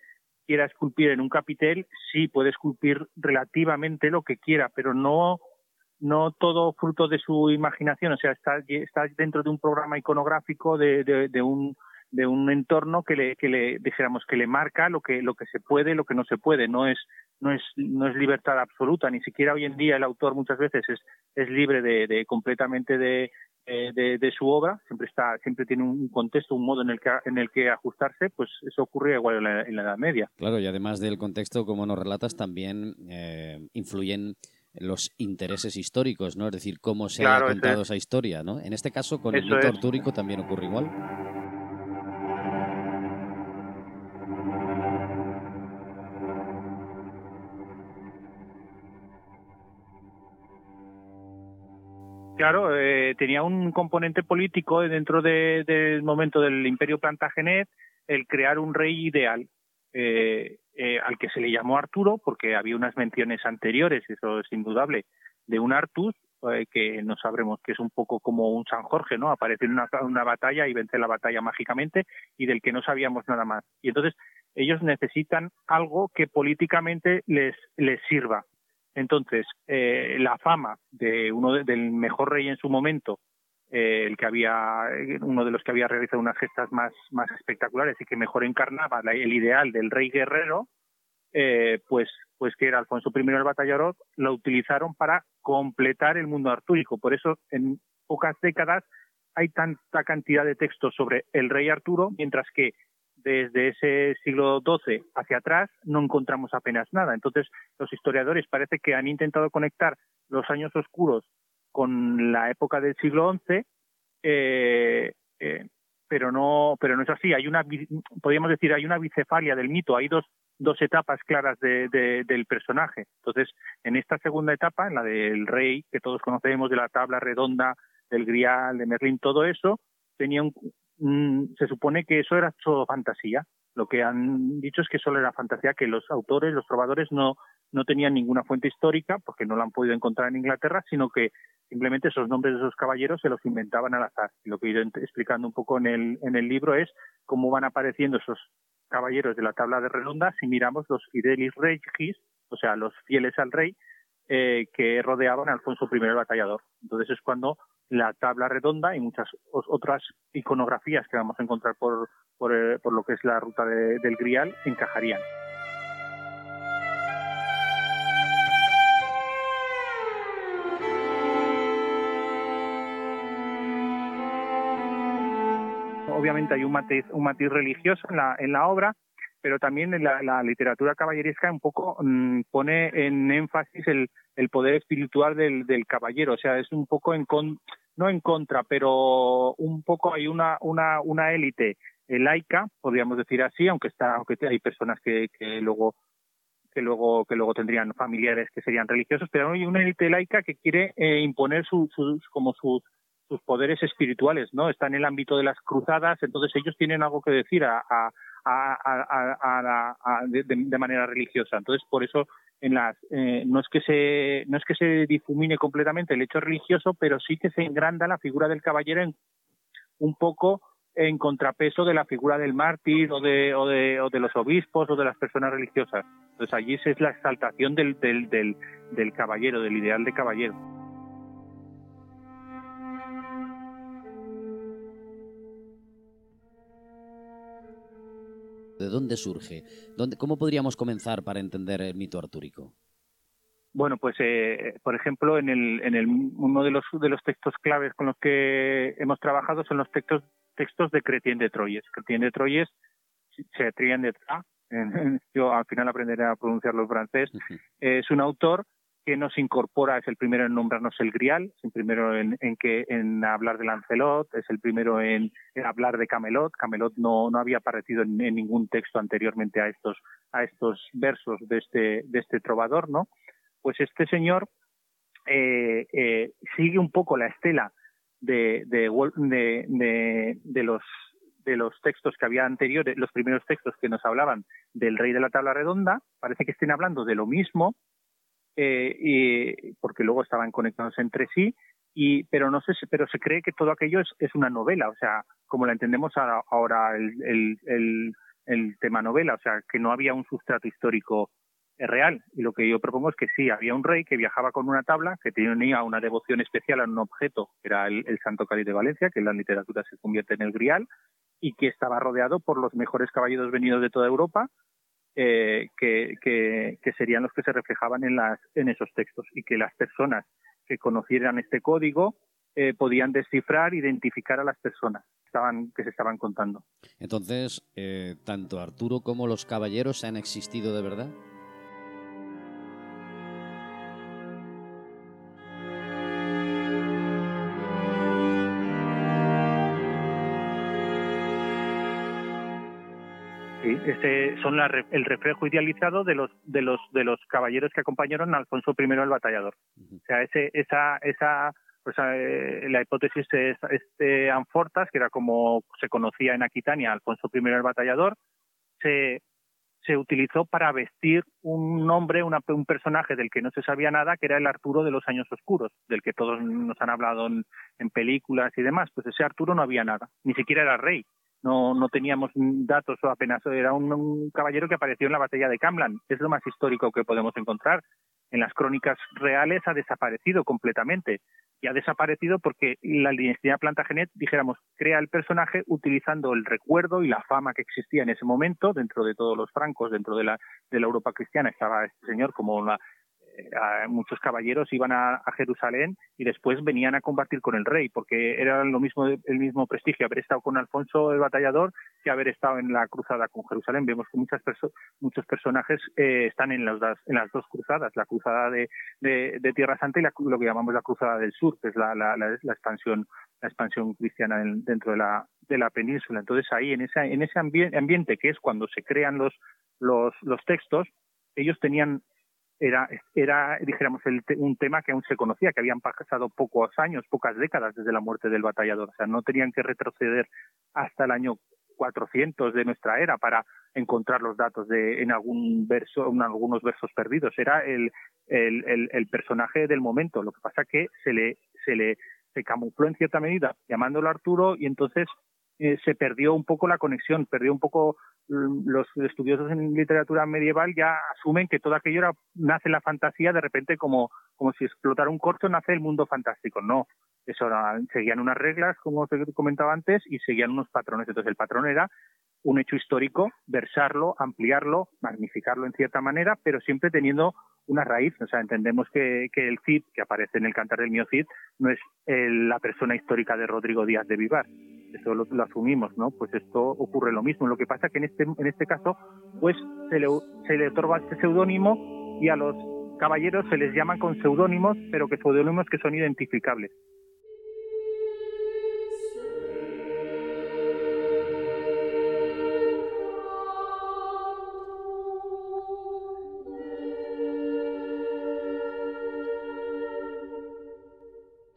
quiera esculpir en un capitel sí puede esculpir relativamente lo que quiera, pero no no todo fruto de su imaginación, o sea, está, está dentro de un programa iconográfico de, de un de un entorno que le, que le dijéramos que le marca lo que lo que se puede lo que no se puede. No es no es no es libertad absoluta. Ni siquiera hoy en día el autor muchas veces es es libre de, de completamente de, de, de, su obra. Siempre está siempre tiene un contexto un modo en el que en el que ajustarse. Pues eso ocurre igual en la, en la Edad Media. Claro y además del contexto como nos relatas también eh, influyen los intereses históricos, ¿no? Es decir, cómo se ha contado esa historia, ¿no? En este caso, con el mito artúrico también ocurre igual. Claro, eh, tenía un componente político dentro del momento del Imperio Plantagenet el crear un rey ideal. Eh, eh, al que se le llamó Arturo, porque había unas menciones anteriores, eso es indudable, de un Artus, eh, que no sabremos que es un poco como un San Jorge, ¿no? Aparece en una, una, batalla y vence la batalla mágicamente y del que no sabíamos nada más. Y entonces ellos necesitan algo que políticamente les, les sirva. Entonces, eh, la fama de uno del mejor rey en su momento, eh, el que había, uno de los que había realizado unas gestas más, más espectaculares y que mejor encarnaba el ideal del rey guerrero, eh, pues, pues que era Alfonso I el Batallador, lo utilizaron para completar el mundo artúrico. Por eso, en pocas décadas hay tanta cantidad de textos sobre el rey Arturo, mientras que desde ese siglo XII hacia atrás no encontramos apenas nada. Entonces, los historiadores parece que han intentado conectar los años oscuros con la época del siglo XI, eh, eh, pero no, pero no es así. Hay una, podríamos decir, hay una bicefalia del mito. Hay dos, dos etapas claras de, del personaje. Entonces, en esta segunda etapa, en la del rey, que todos conocemos, de la tabla redonda, del grial, de Merlín, todo eso, tenía un, se supone que eso era todo fantasía. Lo que han dicho es que solo era fantasía, que los autores, los probadores no, no tenían ninguna fuente histórica, porque no la han podido encontrar en Inglaterra, sino que simplemente esos nombres de esos caballeros se los inventaban al azar. Y lo que he ido explicando un poco en el, en el libro es cómo van apareciendo esos caballeros de la tabla de redonda si miramos los fidelis regis, o sea, los fieles al rey, eh, que rodeaban a Alfonso I el batallador. Entonces es cuando la tabla redonda y muchas otras iconografías que vamos a encontrar por, por, eh, por lo que es la ruta del Grial encajarían. obviamente hay un matiz, un matiz religioso en la, en la obra, pero también en la, literatura caballeresca un poco mm, pone en énfasis el, el poder espiritual del, del, caballero, o sea, es un poco en con, no en contra, pero un poco hay una, una, una élite laica, podríamos decir así, aunque está, aunque hay personas que, que luego que luego que luego tendrían familiares que serían religiosos, pero hay una élite laica que quiere eh, imponer sus como sus sus poderes espirituales, ¿no? Está en el ámbito de las cruzadas, entonces ellos tienen algo que decir a, a, a, de, de, manera religiosa. Entonces, por eso en las eh, no es que se no es que se difumine completamente el hecho religioso, pero sí que se engranda la figura del caballero en, un poco en contrapeso de la figura del mártir o de, o de, o de los obispos o de las personas religiosas. Entonces allí es la exaltación del, del, del, del caballero, del ideal de caballero. ¿De dónde surge? ¿Dónde, ¿Cómo podríamos comenzar para entender el mito artúrico? Bueno, pues eh, por ejemplo, en, el, en el, uno de los, de los textos claves con los que hemos trabajado son los textos, textos de Cretien de Troyes. Cretien de Troyes, Cretien de Troyes, yo al final aprenderé a pronunciarlo en francés, es un autor que nos incorpora, es el primero en nombrarnos el Grial, es el primero en, que en hablar de Lancelot, es el primero en, hablar de Camelot. Camelot no, no había aparecido en, ningún texto anteriormente a estos, a estos versos de este, de este trovador, ¿no? Pues este señor eh, eh, sigue un poco la estela de, de, de, de los de los textos que había anteriores, los primeros textos que nos hablaban del rey de la tabla redonda, parece que estén hablando de lo mismo, eh, y, porque luego estaban conectados entre sí, y, pero no sé, pero se cree que todo aquello es, es una novela, o sea, como la entendemos ahora el, el, el, tema novela, o sea, que no había un sustrato histórico real. Y lo que yo propongo es que sí, había un rey que viajaba con una tabla, que tenía una devoción especial a un objeto, que era el, el Santo Cáliz de Valencia, que en la literatura se convierte en el Grial, y que estaba rodeado por los mejores caballeros venidos de toda Europa, eh, que, que, serían los que se reflejaban en, las, en esos textos y que las personas que conocieran este código eh, podían descifrar, identificar a las personas que, estaban, que se estaban contando. Entonces, eh, tanto Arturo como los caballeros han existido de verdad. Este, son el reflejo idealizado de los de los de los caballeros que acompañaron a Alfonso I el Batallador. O sea, ese, esa esa pues eh, la hipótesis es este Anfortas, que era como se conocía en Aquitania, Alfonso I el batallador, se, se utilizó para vestir un nombre, un personaje del que no se sabía nada, que era el Arturo de los años oscuros, del que todos nos han hablado en, en películas y demás. Pues ese Arturo no había nada, ni siquiera era rey, no, no teníamos datos o apenas era un, caballero que apareció en la batalla de Camlan. Es lo más histórico que podemos encontrar. En las crónicas reales ha desaparecido completamente. Y ha desaparecido porque la dinastía Plantagenet, dijéramos, crea el personaje utilizando el recuerdo y la fama que existía en ese momento dentro de todos los francos, dentro de la, de la Europa cristiana. Estaba este señor como una, muchos caballeros iban a, Jerusalén y después venían a combatir con el rey, porque era lo mismo el mismo prestigio haber estado con Alfonso el Batallador que haber estado en la cruzada con Jerusalén. Vemos que muchas muchos personajes eh, están en las, en las dos cruzadas, la cruzada de, de, Tierra Santa y lo que llamamos la cruzada del sur, que es la, la, la, expansión la expansión cristiana dentro de la, de la península. Entonces ahí en ese, en ese ambiente que es cuando se crean los, los, los textos, ellos tenían era, era dijéramos, un tema que aún se conocía, que habían pasado pocos años, pocas décadas desde la muerte del batallador. O sea, no tenían que retroceder hasta el año 400 de nuestra era para encontrar los datos de en algún verso, en algunos versos perdidos. Era el, el, el, personaje del momento. Lo que pasa que se le, se le se camufló en cierta medida llamándolo Arturo y entonces eh, se perdió un poco la conexión, perdió un poco los estudiosos en literatura medieval ya asumen que todo aquello era, nace la fantasía de repente como, como si explotara un corto nace el mundo fantástico. No, eso seguían unas reglas, como te comentaba antes, y seguían unos patrones. Entonces el patrón era un hecho histórico, versarlo, ampliarlo, magnificarlo en cierta manera, pero siempre teniendo una raíz. O sea, entendemos que, que el Cid, que aparece en el Cantar del Mío Cid, no es la persona histórica de Rodrigo Díaz de Vivar. Eso lo, asumimos, ¿no? Pues esto ocurre lo mismo. Lo que pasa que en este, en este caso, pues se le, se le otorga este seudónimo y a los caballeros se les llaman con seudónimos, pero que seudónimos que son identificables.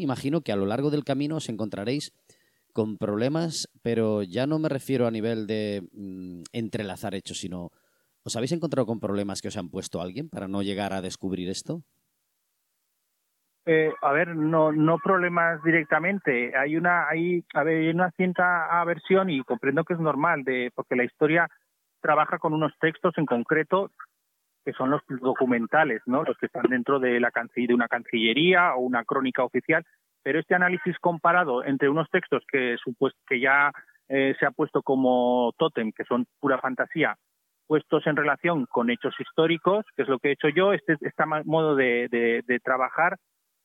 Imagino que a lo largo del camino os encontraréis con problemas, pero ya no me refiero a nivel de mm, entrelazar hechos, sino ¿os habéis encontrado con problemas que os han puesto alguien para no llegar a descubrir esto? Eh, a ver, no, no problemas directamente. Hay una, hay, a ver, hay una cierta aversión y comprendo que es normal, de, porque la historia trabaja con unos textos en concreto que son los documentales, ¿no? Los que están dentro de la de una cancillería o una crónica oficial. Pero este análisis comparado entre unos textos que, que ya eh, se ha puesto como tótem, que son pura fantasía, puestos en relación con hechos históricos, que es lo que he hecho yo, este, este modo de, de, trabajar,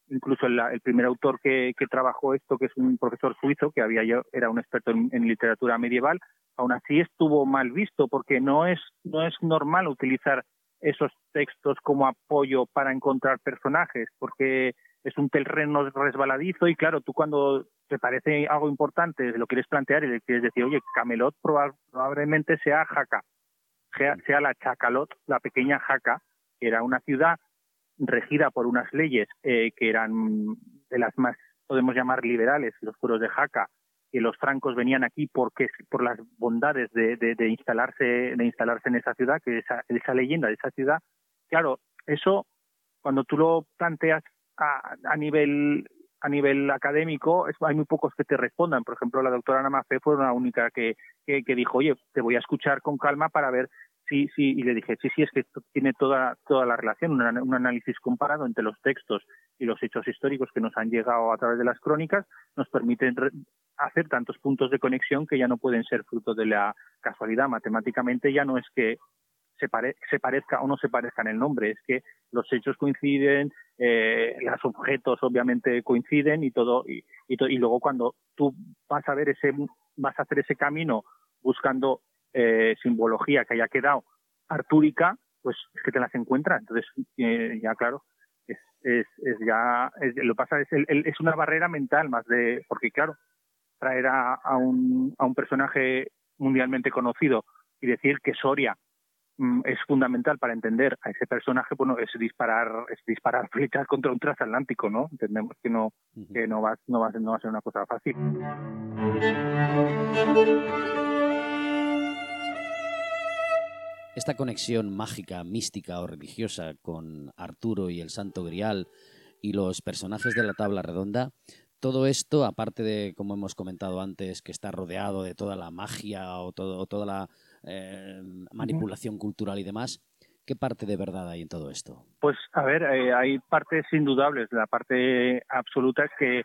incluso el, el primer autor que, que, trabajó esto, que es un profesor suizo, que había yo, era un experto en, en, literatura medieval, aún así estuvo mal visto, porque no es, no es normal utilizar esos textos como apoyo para encontrar personajes, porque es un terreno resbaladizo y claro, tú cuando te parece algo importante, lo quieres plantear y le quieres decir, oye, Camelot probablemente sea Jaca, sea, la Chacalot, la pequeña Jaca, que era una ciudad regida por unas leyes eh, que eran de las más, podemos llamar liberales, los fueros de Jaca, que los francos venían aquí porque por las bondades de, de, instalarse de instalarse en esa ciudad, que esa, esa leyenda de esa ciudad, claro, eso cuando tú lo planteas a, a nivel a nivel académico hay muy pocos que te respondan. Por ejemplo, la doctora Ana Mafé fue una única que, que, que, dijo, oye, te voy a escuchar con calma para ver sí, sí, y le dije, sí, sí, es que esto tiene toda, toda la relación, un, análisis comparado entre los textos y los hechos históricos que nos han llegado a través de las crónicas, nos permiten hacer tantos puntos de conexión que ya no pueden ser fruto de la casualidad. Matemáticamente ya no es que se, se parezca o no se parezca en el nombre, es que los hechos coinciden, eh, los objetos obviamente coinciden y todo, y, y, y luego cuando tú vas a ver ese, vas a hacer ese camino buscando eh, simbología que haya quedado artúrica, pues es que te las encuentras. Entonces, eh, ya claro, es, es, ya, lo pasa es, es una barrera mental más de, porque claro, traer a, a, un, a un personaje mundialmente conocido y decir que Soria es fundamental para entender a ese personaje, bueno, es disparar, es disparar flechas contra un transatlántico, ¿no? Entendemos que no, que no va, no va, no va a ser una cosa fácil. Esta conexión mágica, mística o religiosa con Arturo y el Santo Grial y los personajes de la tabla redonda, todo esto, aparte de, como hemos comentado antes, que está rodeado de toda la magia o, todo, toda la eh, manipulación cultural y demás, ¿qué parte de verdad hay en todo esto? Pues, a ver, eh, hay partes indudables. La parte absoluta es que,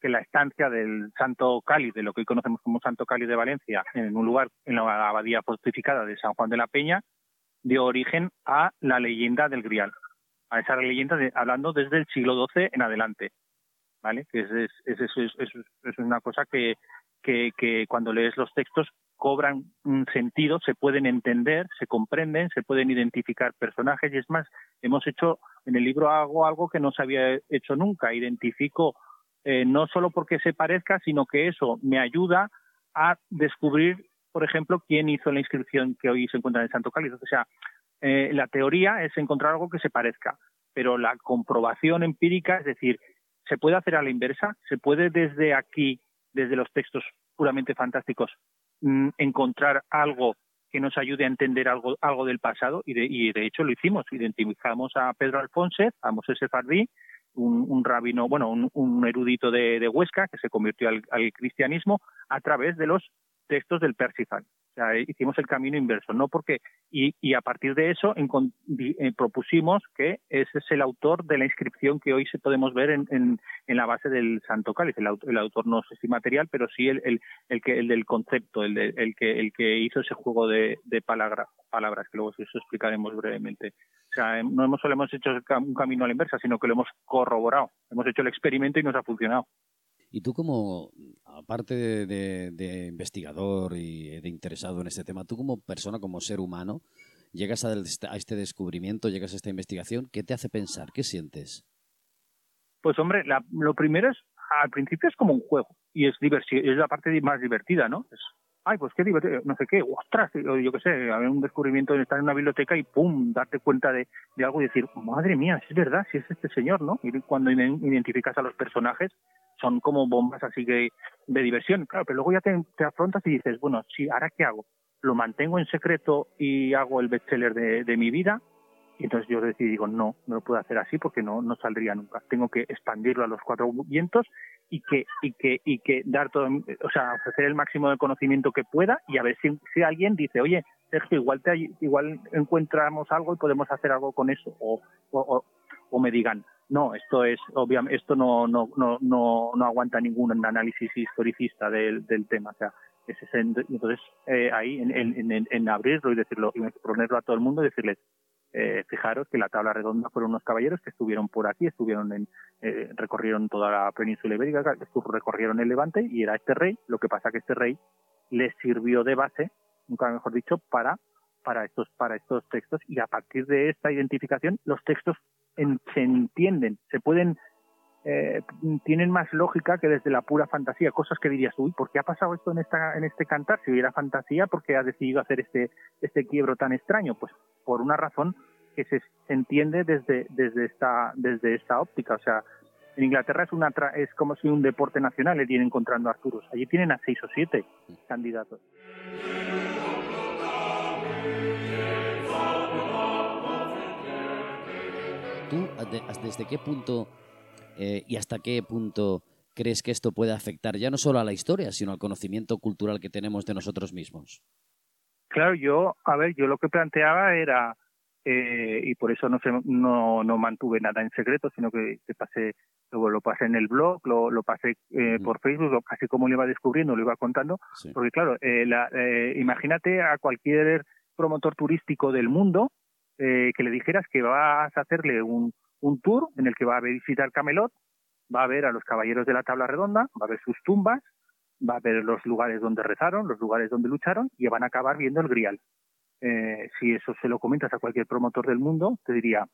que la estancia del Santo Cali, de lo que hoy conocemos como Santo Cali de Valencia, en un lugar, en la abadía fortificada de San Juan de la Peña, dio origen a la leyenda del Grial, a esa leyenda de, hablando desde el siglo XII en adelante, ¿vale? Que es, es, es, es una cosa que, que, que, cuando lees los textos cobran sentido, se pueden entender, se comprenden, se pueden identificar personajes y es más, hemos hecho, en el libro hago algo que no se había hecho nunca, identifico eh, no solo porque se parezca, sino que eso me ayuda a descubrir por ejemplo, quién hizo la inscripción que hoy se encuentra en Santo Cáliz. O sea, eh, la teoría es encontrar algo que se parezca, pero la comprobación empírica, es decir, se puede hacer a la inversa, se puede desde aquí, desde los textos puramente fantásticos, mm, encontrar algo que nos ayude a entender algo, algo del pasado y de, y de hecho lo hicimos. Identificamos a Pedro Alfonso, a Mosé Sefardí, un, un, rabino, bueno, un, erudito de, Huesca que se convirtió al, cristianismo a través de los textos del Persifal. O sea, hicimos el camino inverso, no porque y, y a partir de eso eh, propusimos que ese es el autor de la inscripción que hoy se podemos ver en, en, en la base del Santo Cáliz. El, el, autor no sé si material, pero sí el que el del concepto, el, de, el que el que hizo ese juego de, de palabra, palabras que luego eso explicaremos brevemente. O sea, em, no hemos solo hemos hecho un camino a la inversa, sino que lo hemos corroborado. Hemos hecho el experimento y nos ha funcionado. Y tú como, aparte de, investigador y de interesado en este tema, tú como persona, como ser humano, llegas a, este descubrimiento, llegas a esta investigación, ¿qué te hace pensar? ¿Qué sientes? Pues hombre, lo primero es, al principio es como un juego y es, es la parte más divertida, ¿no? Ay, pues qué divertido, no sé qué, ostras, yo qué sé, haber un descubrimiento, estar en una biblioteca y pum, darte cuenta de, de algo y decir, madre mía, es verdad, si es este señor, ¿no? Y cuando identificas a los personajes, son como bombas así que de diversión, claro, pero luego ya te, afrontas y dices, bueno, sí, ¿ahora qué hago? ¿Lo mantengo en secreto y hago el bestseller de, de mi vida? Y entonces yo decidí, digo, no, no lo puedo hacer así porque no, no saldría nunca. Tengo que expandirlo a los cuatro vientos y que, y que, y que dar todo, o sea, ofrecer el máximo de conocimiento que pueda y a ver si, si alguien dice, oye, Sergio, igual te, igual encontramos algo y podemos hacer algo con eso, o, o, o me digan, no, esto es obviamente esto no no no no, no aguanta ningún análisis historicista del, del tema, o sea, entonces eh, ahí en, en, en, abrirlo y decirlo y ponerlo a todo el mundo y decirles eh, fijaros que la tabla redonda fueron unos caballeros que estuvieron por aquí, estuvieron en, eh, recorrieron toda la península ibérica, recorrieron el Levante y era este rey. Lo que pasa que este rey les sirvió de base, nunca mejor dicho, para para estos para estos textos y a partir de esta identificación los textos se entienden, se pueden, eh, tienen más lógica que desde la pura fantasía, cosas que dirías, uy, ¿por qué ha pasado esto en esta en este cantar? Si hubiera fantasía, ¿por qué ha decidido hacer este este quiebro tan extraño? Pues por una razón que se, entiende desde desde esta desde esta óptica, o sea, en Inglaterra es una es como si un deporte nacional le tienen encontrando a Arturos. Allí tienen a seis o siete candidatos. ¿Tú desde qué punto eh, y hasta qué punto crees que esto puede afectar ya no solo a la historia, sino al conocimiento cultural que tenemos de nosotros mismos? Claro, yo, a ver, yo lo que planteaba era, eh, y por eso no, no, no mantuve nada en secreto, sino que, pasé, luego lo pasé en el blog, lo, lo pasé eh, por Facebook, así como lo iba descubriendo, lo iba contando, porque claro, la, imagínate a cualquier promotor turístico del mundo eh, que le dijeras que vas a hacerle un, un tour en el que va a visitar Camelot, va a ver a los caballeros de la tabla redonda, va a ver sus tumbas, va a ver los lugares donde rezaron, los lugares donde lucharon y van a acabar viendo el grial. Eh, si eso se lo comentas a cualquier promotor del mundo, te diría,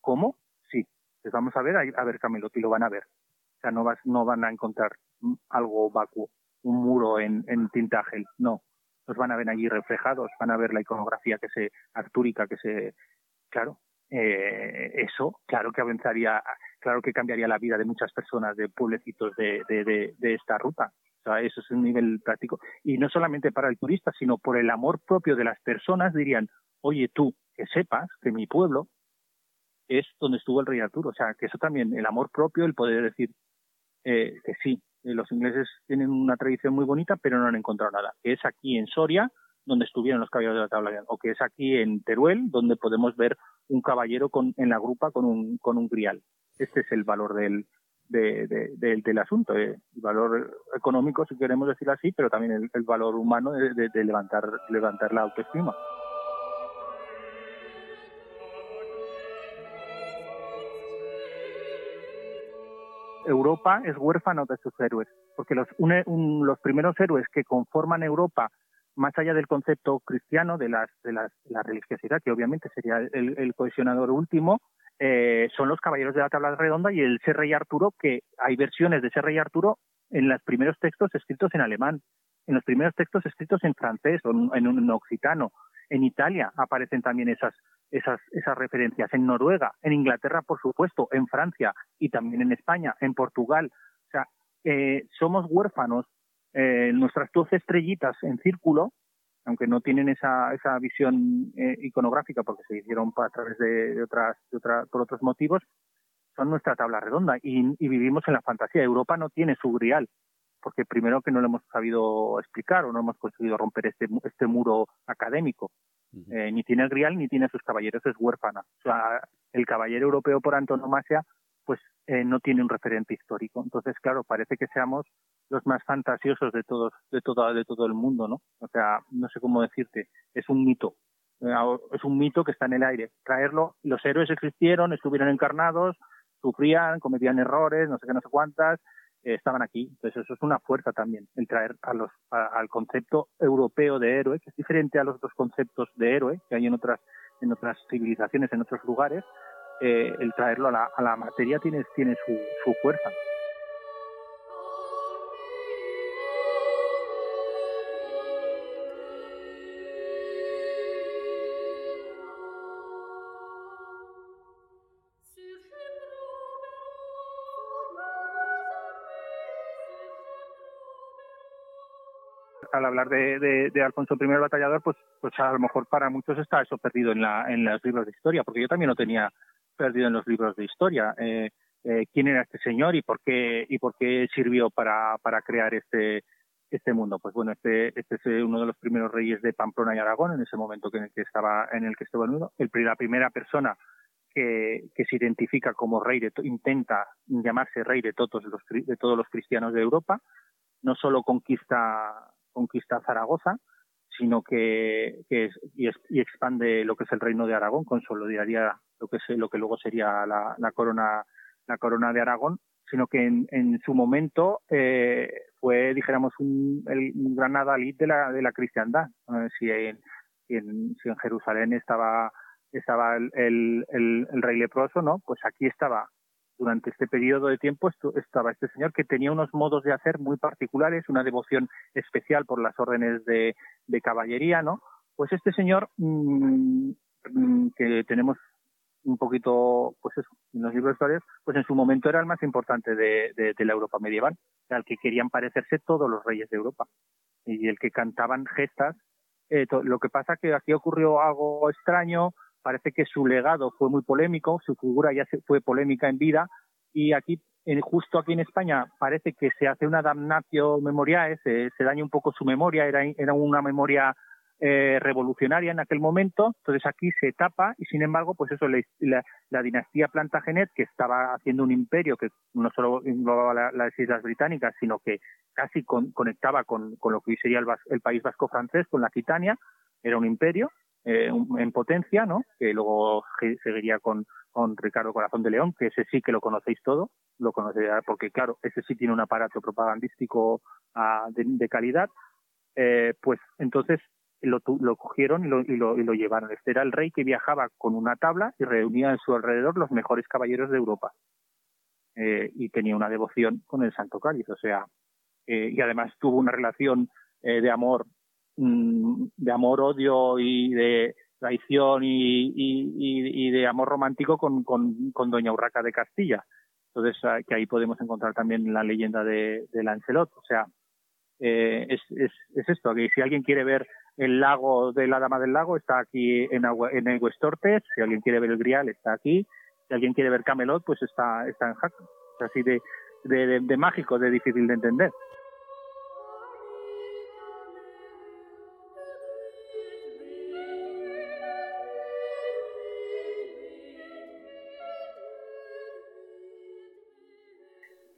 ¿cómo? Sí, les vamos a ver a, ver Camelot y lo van a ver. O sea, no, vas, no van a encontrar algo vacuo, un muro en, en tinta gel, no los van a ver allí reflejados, van a ver la iconografía que se artúrica que se, claro, eh, eso, claro que avanzaría, claro que cambiaría la vida de muchas personas de pueblecitos de, de, de, esta ruta. O sea, eso es un nivel práctico. Y no solamente para el turista, sino por el amor propio de las personas, dirían, oye tú, que sepas que mi pueblo es donde estuvo el rey Arturo. O sea, que eso también, el amor propio, el poder decir eh, que sí, eh, los ingleses tienen una tradición muy bonita, pero no han encontrado nada. Es aquí en Soria, donde estuvieron los caballeros de la tabla, o que es aquí en Teruel, donde podemos ver un caballero en la grupa con un, con un grial. Este es el valor del, del asunto, eh, el valor económico, si queremos decirlo así, pero también el, valor humano de, levantar, levantar la autoestima. Europa es huérfano de sus héroes, porque los, los primeros héroes que conforman Europa más allá del concepto cristiano de, las, de, las, la religiosidad, que obviamente sería el, cohesionador último, eh, son los caballeros de la tabla redonda y el ser rey Arturo, que hay versiones de ser rey Arturo en los primeros textos escritos en alemán, en los primeros textos escritos en francés o en, un occitano. En Italia aparecen también esas, esas, esas referencias, en Noruega, en Inglaterra, por supuesto, en Francia y también en España, en Portugal. O sea, eh, somos huérfanos eh, nuestras 12 estrellitas en círculo, aunque no tienen esa, esa visión eh, iconográfica porque se hicieron a través de, otras, de por otros motivos, son nuestra tabla redonda y, vivimos en la fantasía. Europa no tiene su grial, porque primero que no lo hemos sabido explicar o no hemos conseguido romper este, este muro académico. Eh, ni tiene el grial ni tiene sus caballeros, es huérfana. O sea, el caballero europeo por antonomasia pues eh, no tiene un referente histórico. Entonces, claro, parece que seamos los más fantasiosos de todos, de todo, de todo el mundo, ¿no? O sea, no sé cómo decirte, es un mito, eh, es un mito que está en el aire. Traerlo, los héroes existieron, estuvieron encarnados, sufrían, cometían errores, no sé qué, no sé cuántas, eh, estaban aquí. Entonces, eso es una fuerza también, el traer a los, al concepto europeo de héroe, que es diferente a los otros conceptos de héroe que hay en otras, en otras civilizaciones, en otros lugares, eh, el traerlo a la, a la materia tiene, tiene su, su fuerza. Al hablar de, de, Alfonso I el Batallador, pues, pues a lo mejor para muchos está eso perdido en, la, en los libros de historia, porque yo también no tenía perdido en los libros de historia. Eh, eh, quién era este señor y por qué y por qué sirvió para, para crear este este mundo. Pues bueno, este, este es uno de los primeros reyes de Pamplona y Aragón en ese momento en el que estaba en el que estaba el mundo. El, la primera persona que, que se identifica como rey de intenta llamarse rey de todos los de todos los cristianos de Europa. No solo conquista conquista Zaragoza, sino que, que es, y, y, expande lo que es el reino de Aragón, consolidaría lo que es lo que luego sería la, la corona la corona de Aragón, sino que en, en su momento eh, fue, dijéramos, un, el, gran adalid de la, de la cristiandad. si, en, si, en, si en Jerusalén estaba estaba el, el, el, rey leproso, ¿no? Pues aquí estaba durante este periodo de tiempo estaba este señor que tenía unos modos de hacer muy particulares, una devoción especial por las órdenes de, de caballería, ¿no? Pues este señor mm, mm, que tenemos un poquito, pues eso, en los libros de historias, pues en su momento era el más importante de, de, la Europa medieval, al que querían parecerse todos los reyes de Europa y el que cantaban gestas. Eh, lo que pasa que aquí ocurrió algo extraño, parece que su legado fue muy polémico, su figura ya fue polémica en vida y aquí, justo aquí en España, parece que se hace una damnatio memoriae, se, daña un poco su memoria, era, una memoria eh, revolucionaria en aquel momento, entonces aquí se tapa y sin embargo, pues eso, la, la, dinastía Plantagenet, que estaba haciendo un imperio que no solo englobaba las Islas Británicas, sino que casi conectaba con, con, lo que hoy sería el, el, país vasco francés, con la Aquitania, era un imperio eh, en potencia, ¿no? Que luego seguiría con, Ricardo Corazón de León, que ese sí que lo conocéis todo, lo conocéis porque claro, ese sí tiene un aparato propagandístico uh, de, calidad, eh, pues entonces lo, lo cogieron y lo, y lo, y, lo, llevaron. Este era el rey que viajaba con una tabla y reunía en su alrededor los mejores caballeros de Europa. Eh, y tenía una devoción con el Santo Cáliz, o sea, y además tuvo una relación de amor mm, de amor-odio y de traición y, de amor romántico con, con, Doña Urraca de Castilla. Entonces, ah, que ahí podemos encontrar también la leyenda de, Lancelot. O sea, eh, es, es, es, esto, que si alguien quiere ver el lago de la Dama del Lago, está aquí en, en el Westortes, si alguien quiere ver el Grial, está aquí, si alguien quiere ver Camelot, pues está, está en Jaca. Es así de, de mágico, de difícil de entender.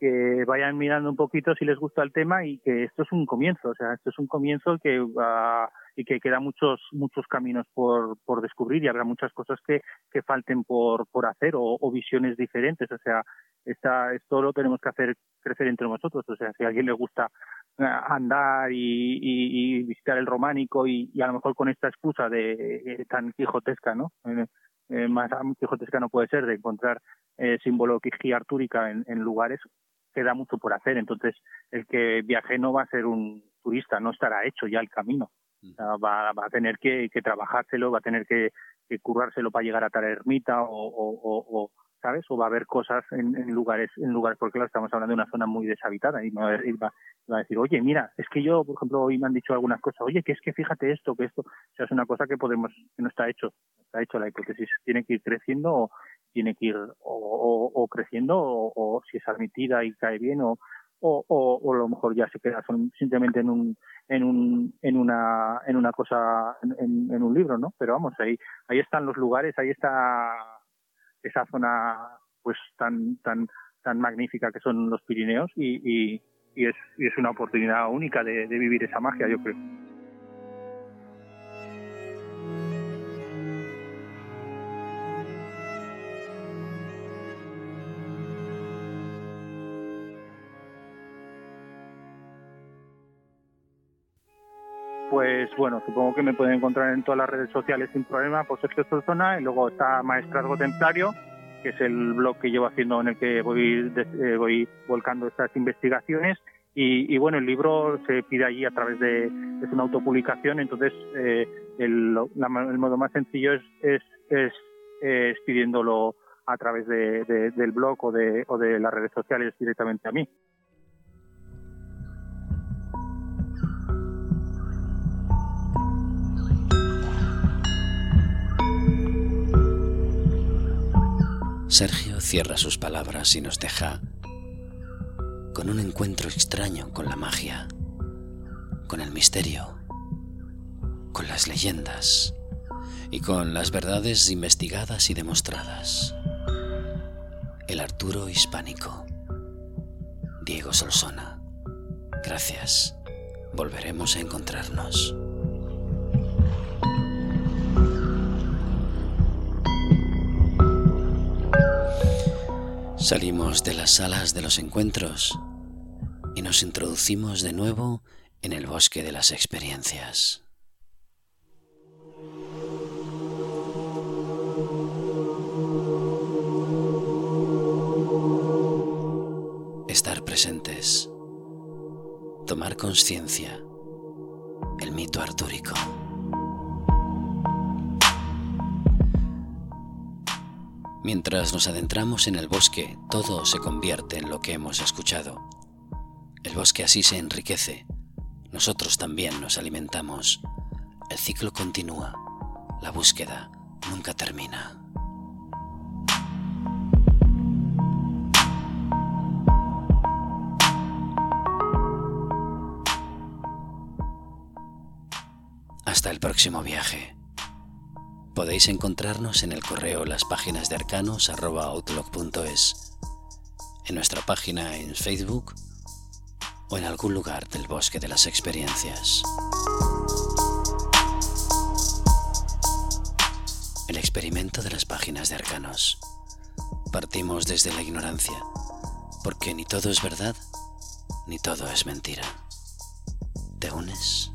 Que vayan mirando un poquito si les gusta el tema y que esto es un comienzo, o sea, esto es un comienzo que va y que queda muchos muchos caminos por, por descubrir y habrá muchas cosas que, que falten por, por hacer o, visiones diferentes, o sea, esta, esto lo tenemos que hacer crecer entre nosotros, o sea, si a alguien le gusta eh, andar y, visitar el románico y, a lo mejor con esta excusa de eh, tan quijotesca, ¿no? Eh, más quijotesca no puede ser de encontrar eh, simbología artúrica en, en lugares queda mucho por hacer. Entonces, el que viaje no va a ser un turista, no estará hecho ya el camino. va, va, a tener que, que, trabajárselo, va a tener que, que currárselo para llegar a tal ermita o, o, o, ¿sabes? O va a haber cosas en, en, lugares, en lugares, porque claro, estamos hablando de una zona muy deshabitada y va, va, va, a decir, oye, mira, es que yo, por ejemplo, hoy me han dicho algunas cosas, oye, que es que fíjate esto, que esto, o sea, es una cosa que podemos, que no está hecho, está hecho la hipótesis, tiene que ir creciendo tiene que ir o, creciendo o, si es admitida y cae bien o, o, a lo mejor ya se queda simplemente en un en un en una en una cosa en, un libro no pero vamos ahí ahí están los lugares ahí está esa zona pues tan tan tan magnífica que son los Pirineos y, y es, y es una oportunidad única de vivir esa magia yo creo pues bueno, supongo que me pueden encontrar en todas las redes sociales sin problema por Sergio Solzona y luego está Maestrazgo Templario, que es el blog que llevo haciendo en el que voy, eh, voy volcando estas investigaciones y, bueno, el libro se pide allí a través de, es una autopublicación, entonces eh, el, modo más sencillo es, es, es, pidiéndolo a través del blog o de, o de las redes sociales directamente a mí. Sergio cierra sus palabras y nos deja con un encuentro extraño con la magia, con el misterio, con las leyendas y con las verdades investigadas y demostradas. El Arturo hispánico. Diego Solsona. Gracias. Volveremos a encontrarnos. Salimos de las salas de los encuentros y nos introducimos de nuevo en el bosque de las experiencias. Estar presentes, tomar conciencia, el mito artúrico. Mientras nos adentramos en el bosque, todo se convierte en lo que hemos escuchado. El bosque así se enriquece. Nosotros también nos alimentamos. El ciclo continúa. La búsqueda nunca termina. Hasta el próximo viaje. Podéis encontrarnos en el correo las páginas de arcanos en nuestra página en Facebook o en algún lugar del bosque de las experiencias. El experimento de las páginas de arcanos. Partimos desde la ignorancia, porque ni todo es verdad, ni todo es mentira. ¿Te unes?